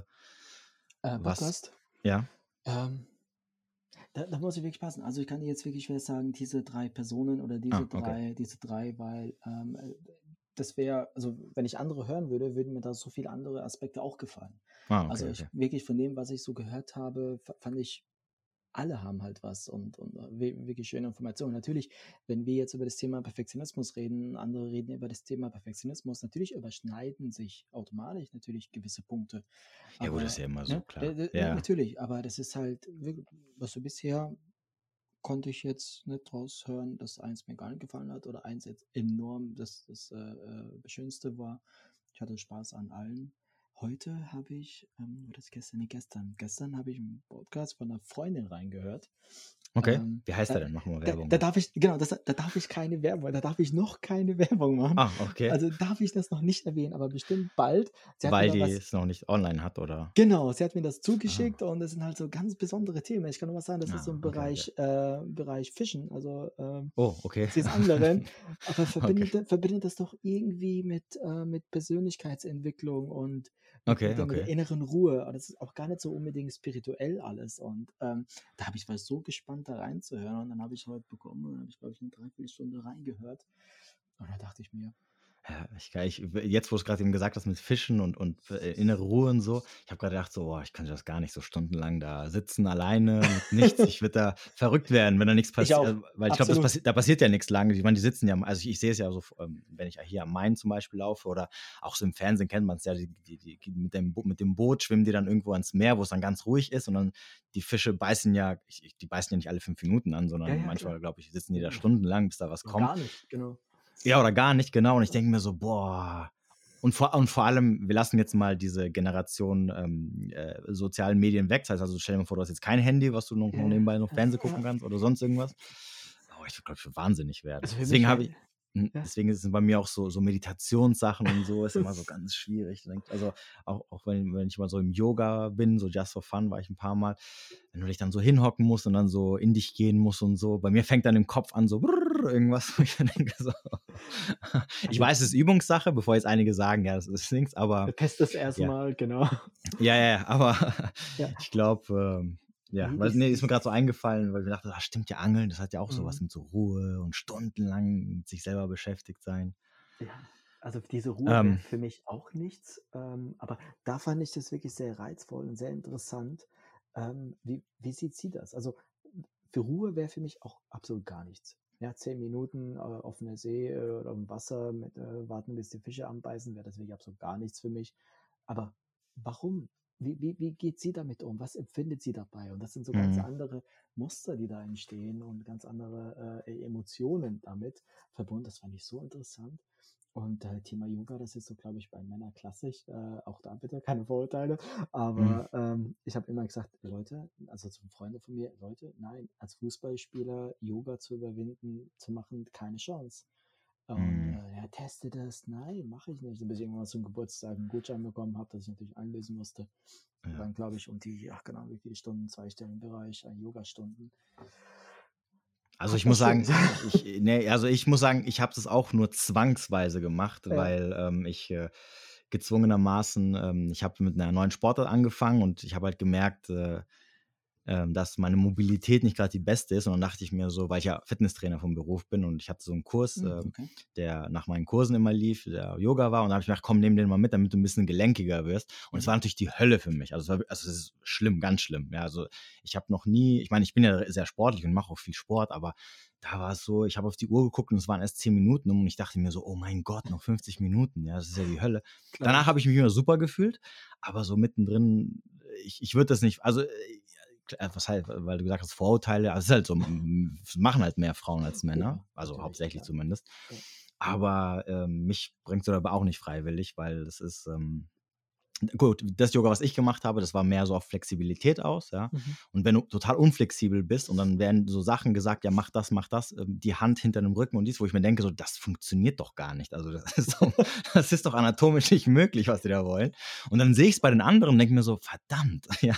äh, was- Podcast? ja? Ähm, da, da muss ich wirklich passen. Also ich kann dir jetzt wirklich schwer sagen, diese drei Personen oder diese Ah, okay. drei, diese drei, weil ähm, äh, das wäre, also wenn ich andere hören würde, würden mir da so viele andere Aspekte auch gefallen. Ah, okay, also ich okay. wirklich von dem, was ich so gehört habe, fa- fand ich, alle haben halt was und, und äh, wir- wirklich schöne Informationen. Natürlich, wenn wir jetzt über das Thema Perfektionismus reden, andere reden über das Thema Perfektionismus, natürlich überschneiden sich automatisch natürlich gewisse Punkte. Ja, gut, Aber, das ist ja immer so, ne, klar. äh, äh, Ja. Natürlich, aber das ist halt, was du bisher konnte ich jetzt nicht raushören, dass eins mir gar nicht gefallen hat oder eins jetzt enorm das, das äh, äh, Schönste war. Ich hatte Spaß an allen. Heute habe ich, ähm, oder das gestern, nee, gestern, gestern habe ich einen Podcast von einer Freundin reingehört. Okay, Ähm, wie heißt da- der denn? Mach mal Da, Werbung. da darf ich, genau, das, da darf ich keine Werbung, da darf ich noch keine Werbung machen. ah, okay. Also darf ich das noch nicht erwähnen, aber bestimmt bald. Weil da die was- es noch nicht online hat, oder? Genau, sie hat mir das zugeschickt und das sind halt so ganz besondere Themen. Ich kann nur was sagen, das Ah, ist so ein okay, Bereich, äh, Bereich Fischen. Also ähm, Oh, okay. sie ist Anglerin, aber verbindet, verbindet das doch irgendwie mit, äh, mit Persönlichkeitsentwicklung und mit, Okay, mit, der, mit der okay. inneren Ruhe. Und das ist auch gar nicht so unbedingt spirituell alles. Und ähm, da habe ich war so gespannt, da reinzuhören. Und dann habe ich heute bekommen habe ich, glaube ich, eine Dreiviertelstunde reingehört. Und da dachte ich mir, Ja, ich, ich, jetzt, wo du es gerade eben gesagt hast mit Fischen und, und äh, innere Ruhe und so, ich habe gerade gedacht, so, boah, ich könnte das gar nicht so stundenlang da sitzen, alleine, mit nichts. Ich würde da verrückt werden, wenn da nichts passiert. Weil ich glaube, passi da passiert ja nichts lange. Ich meine, die sitzen ja, also ich, ich sehe es ja so, ähm, wenn ich hier am Main zum Beispiel laufe oder auch so im Fernsehen kennt man es ja, die, die, die, mit, dem, mit dem Boot schwimmen die dann irgendwo ans Meer, wo es dann ganz ruhig ist und dann die Fische beißen ja, die beißen ja nicht alle fünf Minuten an, sondern Ja, ja, manchmal, glaube ich, sitzen die da Ja. stundenlang, bis da was kommt. gar nicht, genau. Ja, oder gar nicht, genau. Und ich denke mir so, boah. Und vor, und vor allem, wir lassen jetzt mal diese Generation ähm, äh, sozialen Medien weg. Das heißt also, stell dir mal vor, du hast jetzt kein Handy, was du noch, noch nebenbei noch Fernsehen gucken kannst oder sonst irgendwas. Oh, ich glaube, ich würde wahnsinnig werden. Also Deswegen habe ich, hm, deswegen ist es bei mir auch so, so Meditationssachen und so, ist immer so ganz schwierig. Also auch, auch wenn, wenn ich mal so im Yoga bin, so just for fun war ich ein paar Mal, wenn du dich dann so hinhocken musst und dann so in dich gehen musst und so, bei mir fängt dann im Kopf an so brrr, irgendwas, wo ich dann denke so, ich weiß, es ist Übungssache, bevor jetzt einige sagen, ja, das ist nichts, aber Test das erstmal, genau. ja, ja, ja, aber Ja. ich glaube, ähm, ja, weil, nee, ist mir gerade so eingefallen, weil ich dachte, ah, stimmt ja, Angeln, das hat ja auch Mhm. sowas mit so Ruhe und stundenlang mit sich selber beschäftigt sein. Ja, also diese Ruhe Ähm. für mich auch nichts. Ähm, aber da fand ich das wirklich sehr reizvoll und sehr interessant. Ähm, wie, wie sieht sie das? Also für Ruhe wäre für mich auch absolut gar nichts. Ja, zehn Minuten äh, auf See äh, oder im Wasser mit, äh, warten, bis die Fische anbeißen, wäre das wirklich absolut gar nichts für mich. Aber warum? Wie, wie, wie geht sie damit um? Was empfindet sie dabei? Und das sind so ganz Mhm. andere Muster, die da entstehen und ganz andere äh, Emotionen damit verbunden. Das fand ich so interessant. Und äh, Thema Yoga, das ist so, glaube ich, bei Männern klassisch. Äh, auch da bitte keine Vorurteile. Aber ähm, ich habe immer gesagt, Leute, also zu Freunde von mir, Leute, nein, als Fußballspieler Yoga zu überwinden, zu machen, keine Chance. Und Mhm. äh, ja, teste das. Nein, mache ich nicht. Bis ich irgendwann zum Geburtstag einen Gutschein bekommen habe, das ich natürlich einlösen musste. Und Ja. dann glaube ich um die, ach genau, wie viele Stunden, zweistelligen Bereich an Yoga-Stunden. Also ich muss sagen, ich, nee, also ich muss sagen, ich habe das auch nur zwangsweise gemacht, Ja. weil ähm, ich, äh, gezwungenermaßen, ähm, ich habe mit einer neuen Sportart angefangen und ich habe halt gemerkt, äh, ähm, dass meine Mobilität nicht gerade die beste ist. Und dann dachte ich mir so, weil ich ja Fitnesstrainer vom Beruf bin und ich hatte so einen Kurs, Hm, äh, okay. der nach meinen Kursen immer lief, der Yoga war. Und dann habe ich mir gedacht, komm, nimm den mal mit, damit du ein bisschen gelenkiger wirst. Und es Mhm. war natürlich die Hölle für mich. Also es, war, also es ist schlimm, ganz schlimm. Ja, also ich habe noch nie, ich meine, ich bin ja sehr sportlich und mache auch viel Sport, aber da war es so, ich habe auf die Uhr geguckt und es waren erst 10 Minuten und ich dachte mir so, oh mein Gott, noch 50 Minuten, ja, das ist ja die Hölle. Klar. Danach habe ich mich immer super gefühlt, aber so mittendrin, ich, ich würde das nicht, also, äh, was halt, weil du gesagt hast, Vorurteile, also es ist halt so, es machen halt mehr Frauen als Männer, Ja, also natürlich, hauptsächlich klar. zumindest. Ja. Aber ähm, mich bringt es aber auch nicht freiwillig, weil das ist, ähm, gut, das Yoga, was ich gemacht habe, das war mehr so auf Flexibilität aus, ja. Mhm. Und wenn du total unflexibel bist und dann werden so Sachen gesagt, ja, mach das, mach das, ähm, die Hand hinter dem Rücken und dies, wo ich mir denke, so, das funktioniert doch gar nicht. Also, das ist doch, das ist doch anatomisch nicht möglich, was die da wollen. Und dann sehe ich es bei den anderen und denke mir so, verdammt, ja.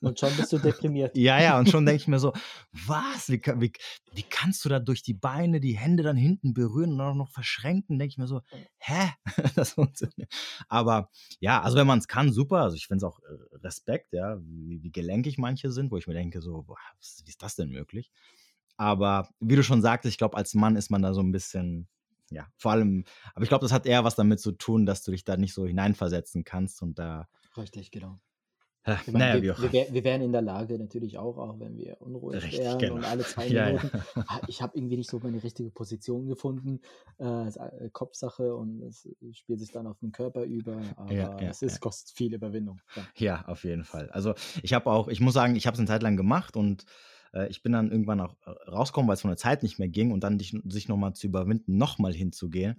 Und schon bist du deprimiert. Ja, ja, und schon denke ich mir so, was? Wie, wie, wie kannst du da durch die Beine die Hände dann hinten berühren und dann auch noch verschränken? Denke ich mir so, hä? Das funktioniert. Aber ja, also wenn man es kann, super. Also ich finde es auch äh, Respekt, ja, wie, wie gelenkig manche sind, wo ich mir denke, so, boah, wie ist das denn möglich? Aber wie du schon sagtest, ich glaube, als Mann ist man da so ein bisschen, ja, vor allem, aber ich glaube, das hat eher was damit zu tun, dass du dich da nicht so hineinversetzen kannst und da, Richtig, genau. Äh, Ich meine, naja, wir, wir, wir wären in der Lage, natürlich auch, auch wenn wir unruhig Richtig, wären genau. und alle zwei Ja, ja. Minuten. Ah, Ich habe irgendwie nicht so meine richtige Position gefunden. Äh, ist eine Kopfsache und es spielt sich dann auf den Körper über. Aber Ja, es ist, kostet viel Überwindung. Ja. Ja, auf jeden Fall. Also ich habe auch, ich muss sagen, ich habe es eine Zeit lang gemacht und äh, ich bin dann irgendwann auch äh, rausgekommen, weil es von der Zeit nicht mehr ging und dann dich, sich nochmal zu überwinden, nochmal hinzugehen.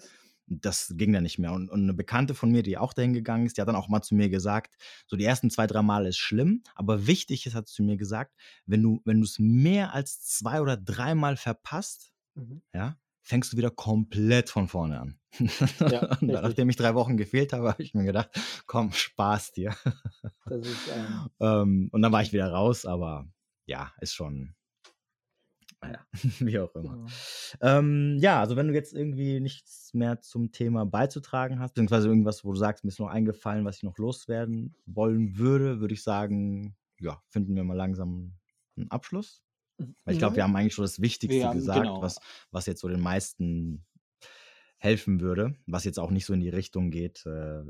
Das ging dann nicht mehr. Und, und eine Bekannte von mir, die auch dahin gegangen ist, die hat dann auch mal zu mir gesagt, so die ersten zwei, drei Male ist schlimm, aber wichtig ist, hat sie zu mir gesagt, wenn du, wenn du es mehr als zwei oder dreimal verpasst, Mhm. ja, fängst du wieder komplett von vorne an. Ja, nachdem ich drei Wochen gefehlt habe, habe ich mir gedacht, komm, Spaß dir. Ist, ähm, Ähm, und dann war ich wieder raus, aber ja, ist schon, naja, wie auch immer. genau. Ähm, ja, also wenn du jetzt irgendwie nichts mehr zum Thema beizutragen hast, beziehungsweise irgendwas, wo du sagst, mir ist noch eingefallen, was ich noch loswerden wollen würde, würde ich sagen, ja, finden wir mal langsam einen Abschluss. Weil ich glaube, wir haben eigentlich schon das Wichtigste haben- gesagt, genau. was, was jetzt so den meisten helfen würde, was jetzt auch nicht so in die Richtung geht, äh,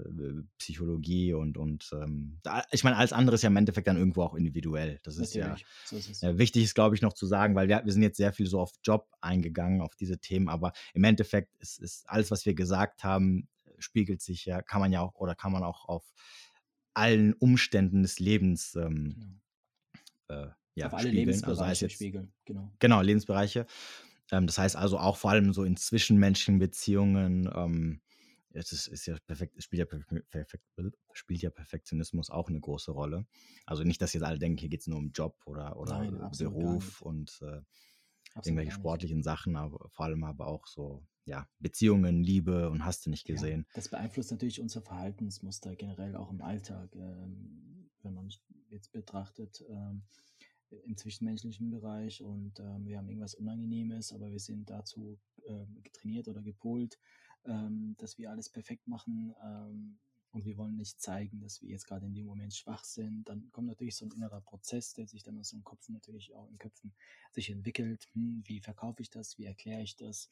Psychologie und, und ähm, da, ich meine, alles andere ist ja im Endeffekt dann irgendwo auch individuell. Das ist ja, Natürlich, so ist es. ja, wichtig ist, glaube ich, noch zu sagen, weil wir, wir sind jetzt sehr viel so auf Job eingegangen, auf diese Themen, aber im Endeffekt ist, ist alles, was wir gesagt haben, spiegelt sich ja, kann man ja auch oder kann man auch auf allen Umständen des Lebens ähm, Genau. äh, ja, Auf alle spiegeln. Also Lebensbereiche jetzt, spiegeln, genau. genau, Lebensbereiche. Ähm, das heißt also auch vor allem so in zwischenmenschlichen Beziehungen, ähm, es ist, ist ja perfekt, spielt ja, perfekt, spielt ja Perfektionismus auch eine große Rolle. Also nicht, dass jetzt alle denken, hier geht es nur um Job oder, oder Nein, Beruf und äh, irgendwelche sportlichen Sachen, aber vor allem aber auch so, ja, Beziehungen, Liebe und hast du nicht Ja, gesehen. das beeinflusst natürlich unser Verhaltensmuster generell auch im Alltag, ähm, wenn man jetzt betrachtet ähm, im zwischenmenschlichen Bereich und ähm, wir haben irgendwas Unangenehmes, aber wir sind dazu ähm, getrainiert oder gepolt, ähm, dass wir alles perfekt machen ähm, und wir wollen nicht zeigen, dass wir jetzt gerade in dem Moment schwach sind. Dann kommt natürlich so ein innerer Prozess, der sich dann aus dem Kopf natürlich auch in Köpfen sich entwickelt. Hm, wie verkaufe ich das? Wie erkläre ich das?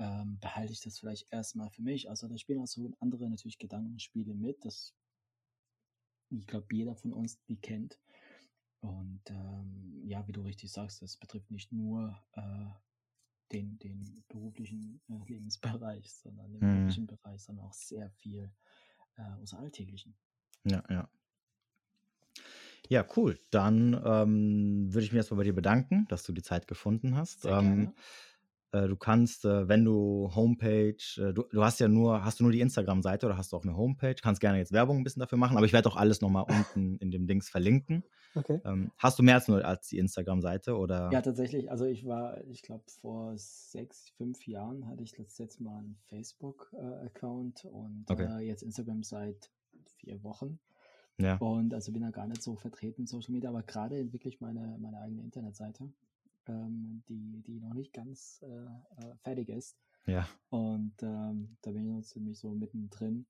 ähm, behalte ich das vielleicht erstmal für mich. Also da spielen auch so andere natürlich Gedankenspiele mit, das ich glaube jeder von uns die kennt. Und ähm, ja, wie du richtig sagst, das betrifft nicht nur äh, den, den beruflichen äh, Lebensbereich, sondern den Mhm. beruflichen Bereich, sondern auch sehr viel äh, aus Alltäglichen. Ja, ja. Ja, cool. Dann ähm, würde ich mich erstmal bei dir bedanken, dass du die Zeit gefunden hast. Sehr Ähm, gerne. äh, du kannst, äh, wenn du Homepage, äh, du, du hast ja nur, hast du nur die Instagram-Seite oder hast du auch eine Homepage? Kannst gerne jetzt Werbung ein bisschen dafür machen, aber ich werde auch alles nochmal unten in dem Dings verlinken. Okay. Ähm, hast du mehr als nur als die Instagram-Seite oder? Ja, tatsächlich. Also ich war, ich glaube, vor sechs, fünf Jahren hatte ich letztes Mal einen Facebook-Account und Okay. äh, jetzt Instagram seit vier Wochen. Ja. Und also bin da gar nicht so vertreten in Social Media, aber gerade entwickle ich meine, meine eigene Internetseite, ähm, die, die noch nicht ganz äh, äh, fertig ist. Ja. Und ähm, da bin ich noch ziemlich so mittendrin.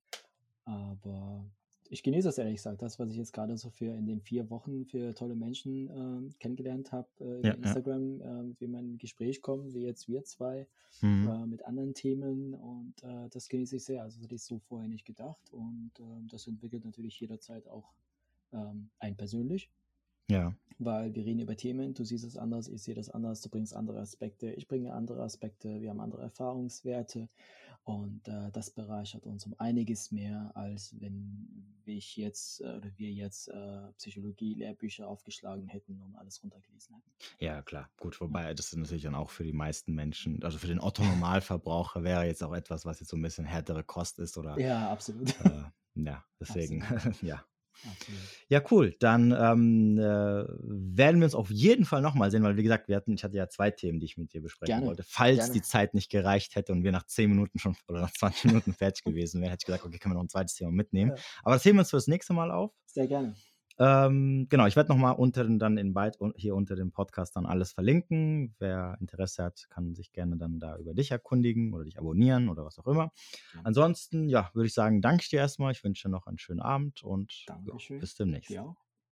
Aber ich genieße das ehrlich gesagt, das, was ich jetzt gerade so für in den vier Wochen für tolle Menschen äh, kennengelernt habe, äh, ja, Instagram, ja. äh, wie man in Gespräch kommt, wie jetzt wir zwei, mhm. äh, mit anderen Themen und äh, das genieße ich sehr. Also das hätte ich so vorher nicht gedacht und äh, das entwickelt natürlich jederzeit auch ähm, ein persönlich. Ja. Weil wir reden über Themen, du siehst es anders, ich sehe das anders, du bringst andere Aspekte, ich bringe andere Aspekte, wir haben andere Erfahrungswerte und äh, das bereichert uns um einiges mehr, als wenn ich jetzt äh, oder wir jetzt äh, Psychologie-Lehrbücher aufgeschlagen hätten und alles runtergelesen hätten. Ja, klar. Gut, wobei das ist natürlich dann auch für die meisten Menschen, also für den Otto-Normalverbraucher wäre jetzt auch etwas, was jetzt so ein bisschen härtere Kost ist oder. Ja, absolut. Äh, ja, deswegen, ja. Ja, cool. Dann ähm, äh, werden wir uns auf jeden Fall nochmal sehen, weil wie gesagt, wir hatten, ich hatte ja zwei Themen, die ich mit dir besprechen gerne, wollte. Falls gerne. die Zeit nicht gereicht hätte und wir nach 10 Minuten schon oder nach 20 Minuten fertig gewesen wären, hätte ich gesagt, okay, können wir noch ein zweites Thema mitnehmen. Ja. Aber das heben wir uns für das nächste Mal auf. Sehr gerne. Ähm, genau, ich werde nochmal unter dann in Byte, hier unter dem Podcast dann alles verlinken. Wer Interesse hat, kann sich gerne dann da über dich erkundigen oder dich abonnieren oder was auch immer. Ja. Ansonsten, ja, würde ich sagen, danke ich dir erstmal. Ich wünsche dir noch einen schönen Abend und ja, bis demnächst. Ja.